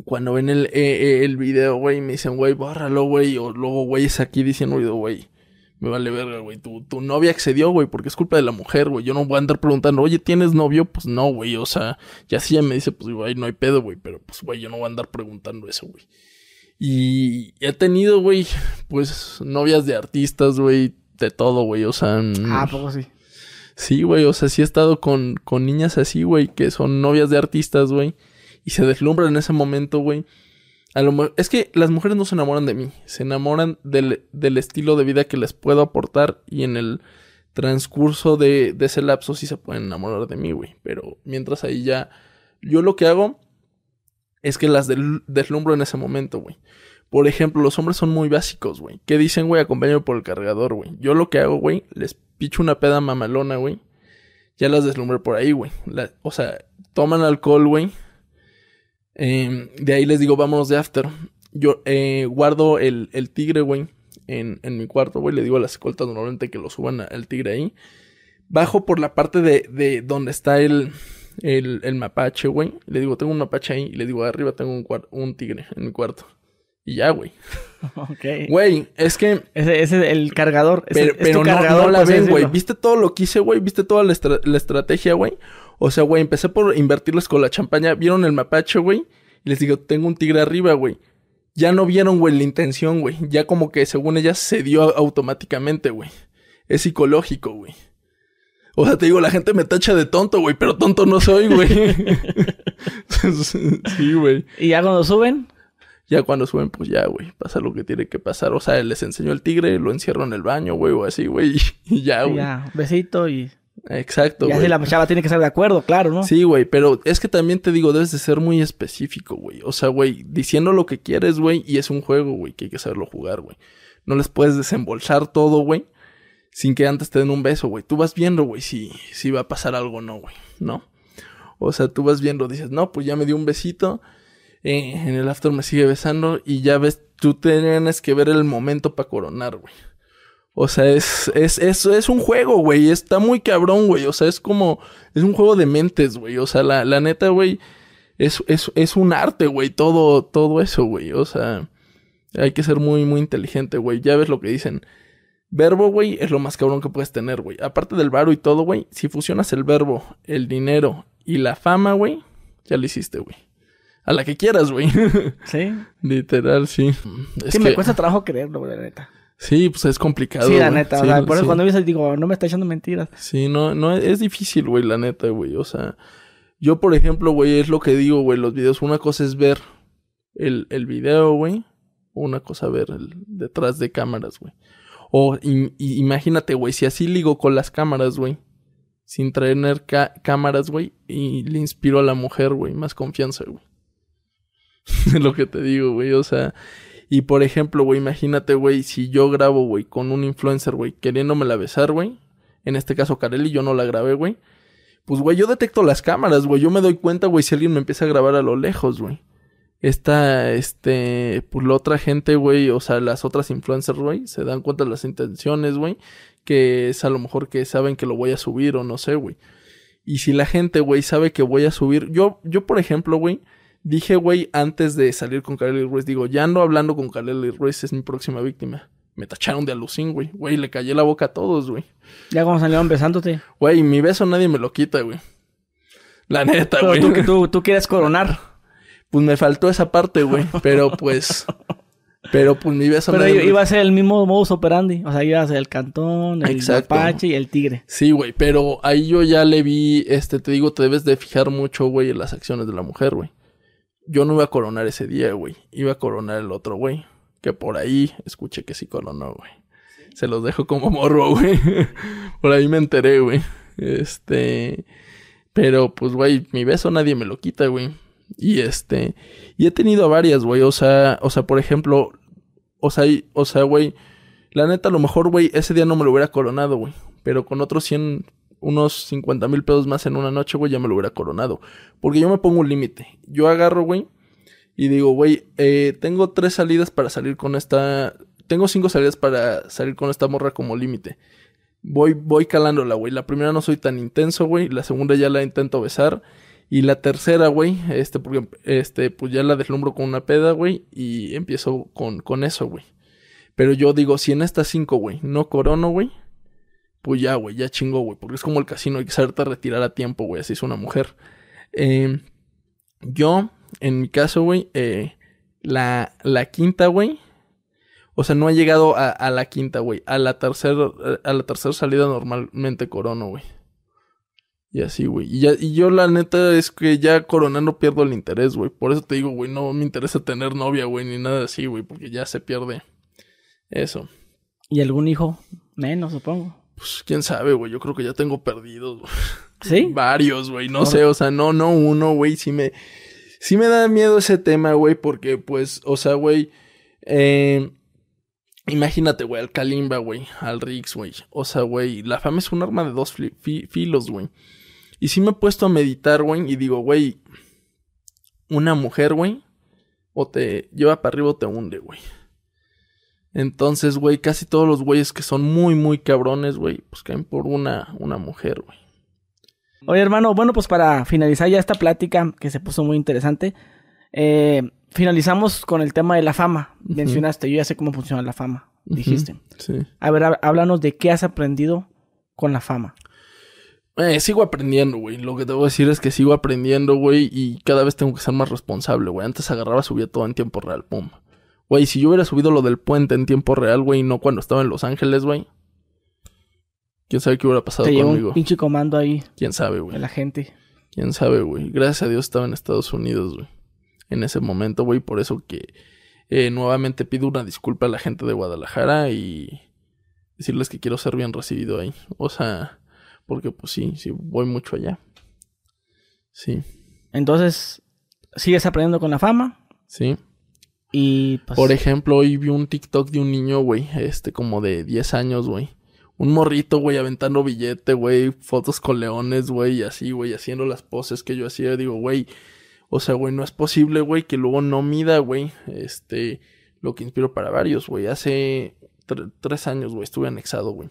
Cuando ven el, eh, eh, el video, güey, me dicen, güey, bórralo, güey. O luego, güey, es aquí diciendo, güey, me vale verga, güey. Tu, tu novia accedió, güey, porque es culpa de la mujer, güey. Yo no voy a andar preguntando, oye, ¿tienes novio? Pues no, güey. O sea, ya si ella me dice, pues, güey, no hay pedo, güey. Pero, pues, güey, yo no voy a andar preguntando eso, güey. Y he tenido, güey, pues, novias de artistas, güey, de todo, güey. O sea, mm, Ah, ¿a poco sí. Sí, güey, o sea, sí he estado con, con niñas así, güey, que son novias de artistas, güey, y se deslumbran en ese momento, güey. A lo es que las mujeres no se enamoran de mí, se enamoran del, del estilo de vida que les puedo aportar y en el transcurso de, de ese lapso sí se pueden enamorar de mí, güey. Pero mientras ahí ya, yo lo que hago es que las del- deslumbro en ese momento, güey. Por ejemplo, los hombres son muy básicos, güey. ¿Qué dicen, güey? Acompáñame por el cargador, güey. Yo lo que hago, güey, les picho una peda mamalona, güey. Ya las deslumbré por ahí, güey. O sea, toman alcohol, güey. Em, de ahí les digo, vámonos de after. Yo eh, guardo el, el tigre, güey, en, en mi cuarto, güey. Le digo a las escoltas normalmente que lo suban al tigre ahí. Bajo por la parte de, de donde está el, el, el mapache, güey. Le digo, tengo un mapache ahí. Y le digo, arriba tengo un, un tigre en mi cuarto. Y ya, güey. Ok. Güey, es que. Ese ese es el cargador. ese Pero, es tu no, cargador, no la ven, güey. ¿Viste todo lo que hice, güey? ¿Viste toda la, estra- la estrategia, güey? O sea, güey, empecé por invertirles con la champaña. ¿Vieron el mapache, güey? Y les digo, tengo un tigre arriba, güey. Ya no vieron, güey, la intención, güey. Ya como que según ella se dio automáticamente, güey. Es psicológico, güey. O sea, te digo, la gente me tacha de tonto, güey, pero tonto no soy, güey. sí, güey. Y ya cuando suben, Ya cuando suben, pues ya, güey, pasa lo que tiene que pasar. O sea, les enseñó el tigre, lo encierro en el baño, güey, o así, güey, y, ya, güey. ya, besito y, Exacto, y así güey. la chava tiene que estar de acuerdo, claro, ¿no? Sí, güey, pero es que también te digo, debes de ser muy específico, güey. O sea, güey, diciendo lo que quieres, güey, y es un juego, güey, que hay que saberlo jugar, güey. No les puedes desembolsar todo, güey, sin que antes te den un beso, güey. Tú vas viendo, güey, si, si va a pasar algo o no, güey, ¿no? O sea, tú vas viendo, dices, no, pues ya me dio un besito, eh, en el after me sigue besando, y ya ves, tú tienes que ver el momento para coronar, güey. O sea, es, es, es, es un juego, güey. Está muy cabrón, güey. O sea, es como, es un juego de mentes, güey. O sea, la, la neta, güey, es, es, es un arte, güey. Todo, todo eso, güey. O sea, hay que ser muy, muy inteligente, güey. Ya ves lo que dicen. Verbo, güey, es lo más cabrón que puedes tener, güey. Aparte del varo y todo, güey, si fusionas el verbo, el dinero y la fama, güey, ya lo hiciste, güey. A la que quieras, güey. Sí. Literal, sí. Es sí, que, me cuesta trabajo creerlo, güey, la neta. Sí, pues es complicado. Sí, la güey. neta. Sí, o sea, por eso sí. cuando ves digo, no me está echando mentiras. Sí, no, no, es difícil, güey, la neta, güey. O sea, yo, por ejemplo, güey, es lo que digo, güey, los videos. Una cosa es ver el, el video, güey. Una cosa ver el detrás de cámaras, güey. O imagínate, güey, si así ligo con las cámaras, güey. Sin traer cámaras, güey. Y le inspiro a la mujer, güey, más confianza, güey. Lo que te digo, güey. O sea, y por ejemplo, güey, imagínate, güey, si yo grabo, güey, con un influencer, güey, queriéndome la besar, güey. En este caso, Kareli, yo no la grabé, güey. Pues, güey, yo detecto las cámaras, güey. Yo me doy cuenta, güey, si alguien me empieza a grabar a lo lejos, güey. Esta, este, pues la otra gente, güey, o sea, las otras influencers, güey, se dan cuenta de las intenciones, güey, que es a lo mejor que saben que lo voy a subir o no sé, güey. Y si la gente, güey, sabe que voy a subir, yo, yo, por ejemplo, güey, dije, güey, antes de salir con Kareli Ruiz, digo, ya ando hablando con Kareli Ruiz, es mi próxima víctima. Me tacharon de alucín, güey. Güey, le callé la boca a todos, güey. Ya cuando salieron besándote. Güey, mi beso nadie me lo quita, güey. La neta, güey. tú, tú, tú quieres coronar. Pues me faltó esa parte, güey. Pero pues. Pero pues mi beso Pero iba a ser el mismo modus operandi. O sea, iba a ser el cantón, el mapache y el tigre. Sí, güey. Pero ahí yo ya le vi. Este, te digo, te debes de fijar mucho, güey, en las acciones de la mujer, güey. Yo no iba a coronar ese día, güey. Iba a coronar el otro, güey. Que por ahí escuché que sí coronó, güey. Se los dejo como morbo, güey. por ahí me enteré, güey. Este. Pero, pues, güey, mi beso nadie me lo quita, güey. Y este. Y he tenido varias, güey. O sea, o sea, por ejemplo. O sea, o sea, güey. La neta, a lo mejor, güey, ese día no me lo hubiera coronado, güey. Pero con otros 100, unos 50 mil pesos más en una noche, güey, ya me lo hubiera coronado. Porque yo me pongo un límite. Yo agarro, güey, y digo, güey, eh, tengo tres salidas para salir con esta. Tengo cinco salidas para salir con esta morra como límite. Voy, voy calándola, güey. La primera no soy tan intenso, güey. La segunda ya la intento besar. Y la tercera, güey, este, porque, este, pues ya la deslumbro con una peda, güey. Y empiezo con, con eso, güey. Pero yo digo, si en estas cinco, güey, no corono, güey. Pues ya, güey, ya chingó, güey. Porque es como el casino, hay que saberte retirar a tiempo, güey. Así es una mujer. Eh, yo, en mi caso, güey, eh, la, la quinta, güey. O sea, no he llegado a, a la quinta, güey. A la tercera, a la tercera salida normalmente corono, güey. Y así, güey. Y, ya, y yo la neta es que ya coronando pierdo el interés, güey. Por eso te digo, güey, no me interesa tener novia, güey, ni nada así, güey. Porque ya se pierde eso. ¿Y algún hijo? Menos, supongo. Pues quién sabe, güey. Yo creo que ya tengo perdidos, güey. ¿Sí? Varios, güey. No Por- sé, o sea, no, no uno, güey. Sí me, sí me da miedo ese tema, güey. Porque, pues, o sea, güey. Eh, imagínate, güey, al Kalimba, güey. Al Rix, güey. O sea, güey. La fama es un arma de dos filos, güey. Y sí me he puesto a meditar, güey. Y digo, güey. una mujer, güey, o te lleva para arriba o te hunde, güey. Entonces, güey, casi todos los güeyes que son muy, muy cabrones, güey, pues caen por una, una mujer, güey. Oye, hermano, bueno, pues para finalizar ya esta plática que se puso muy interesante, eh, finalizamos con el tema de la fama. Mencionaste, yo ya sé cómo funciona la fama, dijiste. Sí. A ver, háblanos de qué has aprendido con la fama. Eh, sigo aprendiendo, güey. Lo que te voy a decir es que sigo aprendiendo, güey, y cada vez tengo que ser más responsable, güey. Antes agarraba, subía todo en tiempo real, pum. Güey, si yo hubiera subido lo del puente en tiempo real, güey, no cuando estaba en Los Ángeles, güey. ¿Quién sabe qué hubiera pasado Te conmigo? un pinche comando ahí. ¿Quién sabe, güey? De la gente. ¿Quién sabe, güey? Gracias a Dios estaba en Estados Unidos, güey. En ese momento, güey, por eso que eh, nuevamente pido una disculpa a la gente de Guadalajara y decirles que quiero ser bien recibido ahí. O sea, porque pues sí, sí, voy mucho allá. Sí. Entonces, ¿sigues aprendiendo con la fama? Sí. Y pues... Por ejemplo, hoy vi un TikTok de un niño, güey, este como de 10 años, güey. Un morrito, güey, aventando billete, güey, fotos con leones, güey, y así, güey, haciendo las poses que yo hacía. Digo, güey, o sea, güey, no es posible, güey, que luego no mida, güey, este, lo que inspiro para varios, güey. Hace tres años, güey, estuve anexado, güey.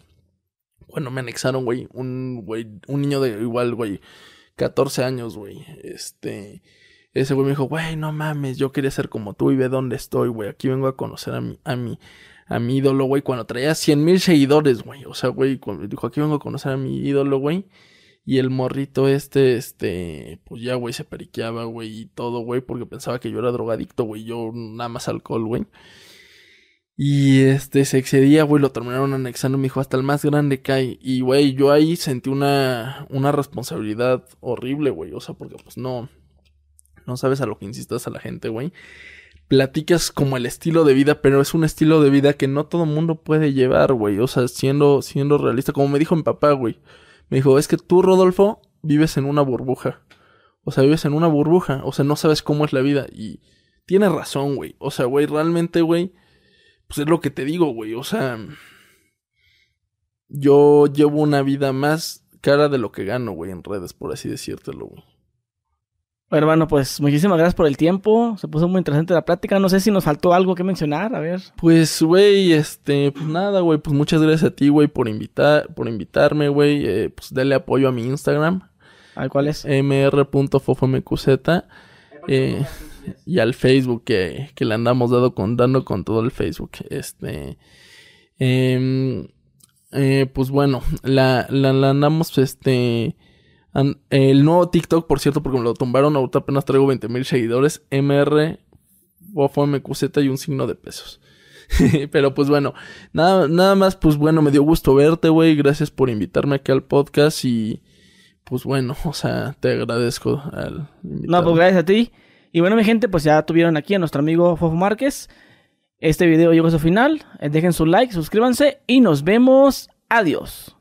Bueno, me anexaron, güey, un, güey, un niño de igual, güey, 14 años, güey, este... Ese güey me dijo, güey, no mames, yo quería ser como tú y ve dónde estoy, güey. Aquí vengo a conocer a mi, a mi, a mi ídolo, güey. Cuando traía 100 mil seguidores, güey. O sea, güey, dijo, aquí vengo a conocer a mi ídolo, güey. Y el morrito este, este, pues ya, güey, se periqueaba, güey, y todo, güey, porque pensaba que yo era drogadicto, güey. Yo nada más alcohol, güey. Y este, se excedía, güey, lo terminaron anexando, me dijo, hasta el más grande cae. Y, güey, yo ahí sentí una, una responsabilidad horrible, güey. O sea, porque pues no, no sabes a lo que insistas a la gente, güey. Platicas como el estilo de vida, pero es un estilo de vida que no todo mundo puede llevar, güey. O sea, siendo, siendo realista, como me dijo mi papá, güey. Me dijo, es que tú, Rodolfo, vives en una burbuja. O sea, vives en una burbuja. O sea, no sabes cómo es la vida. Y tiene razón, güey. O sea, güey, realmente, güey. Pues es lo que te digo, güey. O sea. Yo llevo una vida más cara de lo que gano, güey, en redes, por así decírtelo, güey. Hermano, pues muchísimas gracias por el tiempo. Se puso muy interesante la plática. No sé si nos faltó algo que mencionar. A ver. Pues, güey, este, pues nada, güey. Pues muchas gracias a ti, güey, por invitar, por invitarme, güey. Eh, pues dale apoyo a mi Instagram. ¿A cuál es? mr.fofomqz. Eh, y al Facebook que, que le andamos dado con, dando con todo el Facebook. Este. Eh, eh, pues bueno, la, la, la andamos, este el nuevo TikTok, por cierto, porque me lo tumbaron, ahorita apenas traigo 20 mil seguidores. MR, MQZ y un signo de pesos. Pero pues bueno, nada, nada más, pues bueno, me dio gusto verte, güey. Gracias por invitarme aquí al podcast y pues bueno, o sea, te agradezco al No, pues gracias a ti. Y bueno, mi gente, pues ya tuvieron aquí a nuestro amigo Fofo Márquez. Este video llegó a su final. Dejen su like, suscríbanse y nos vemos. Adiós.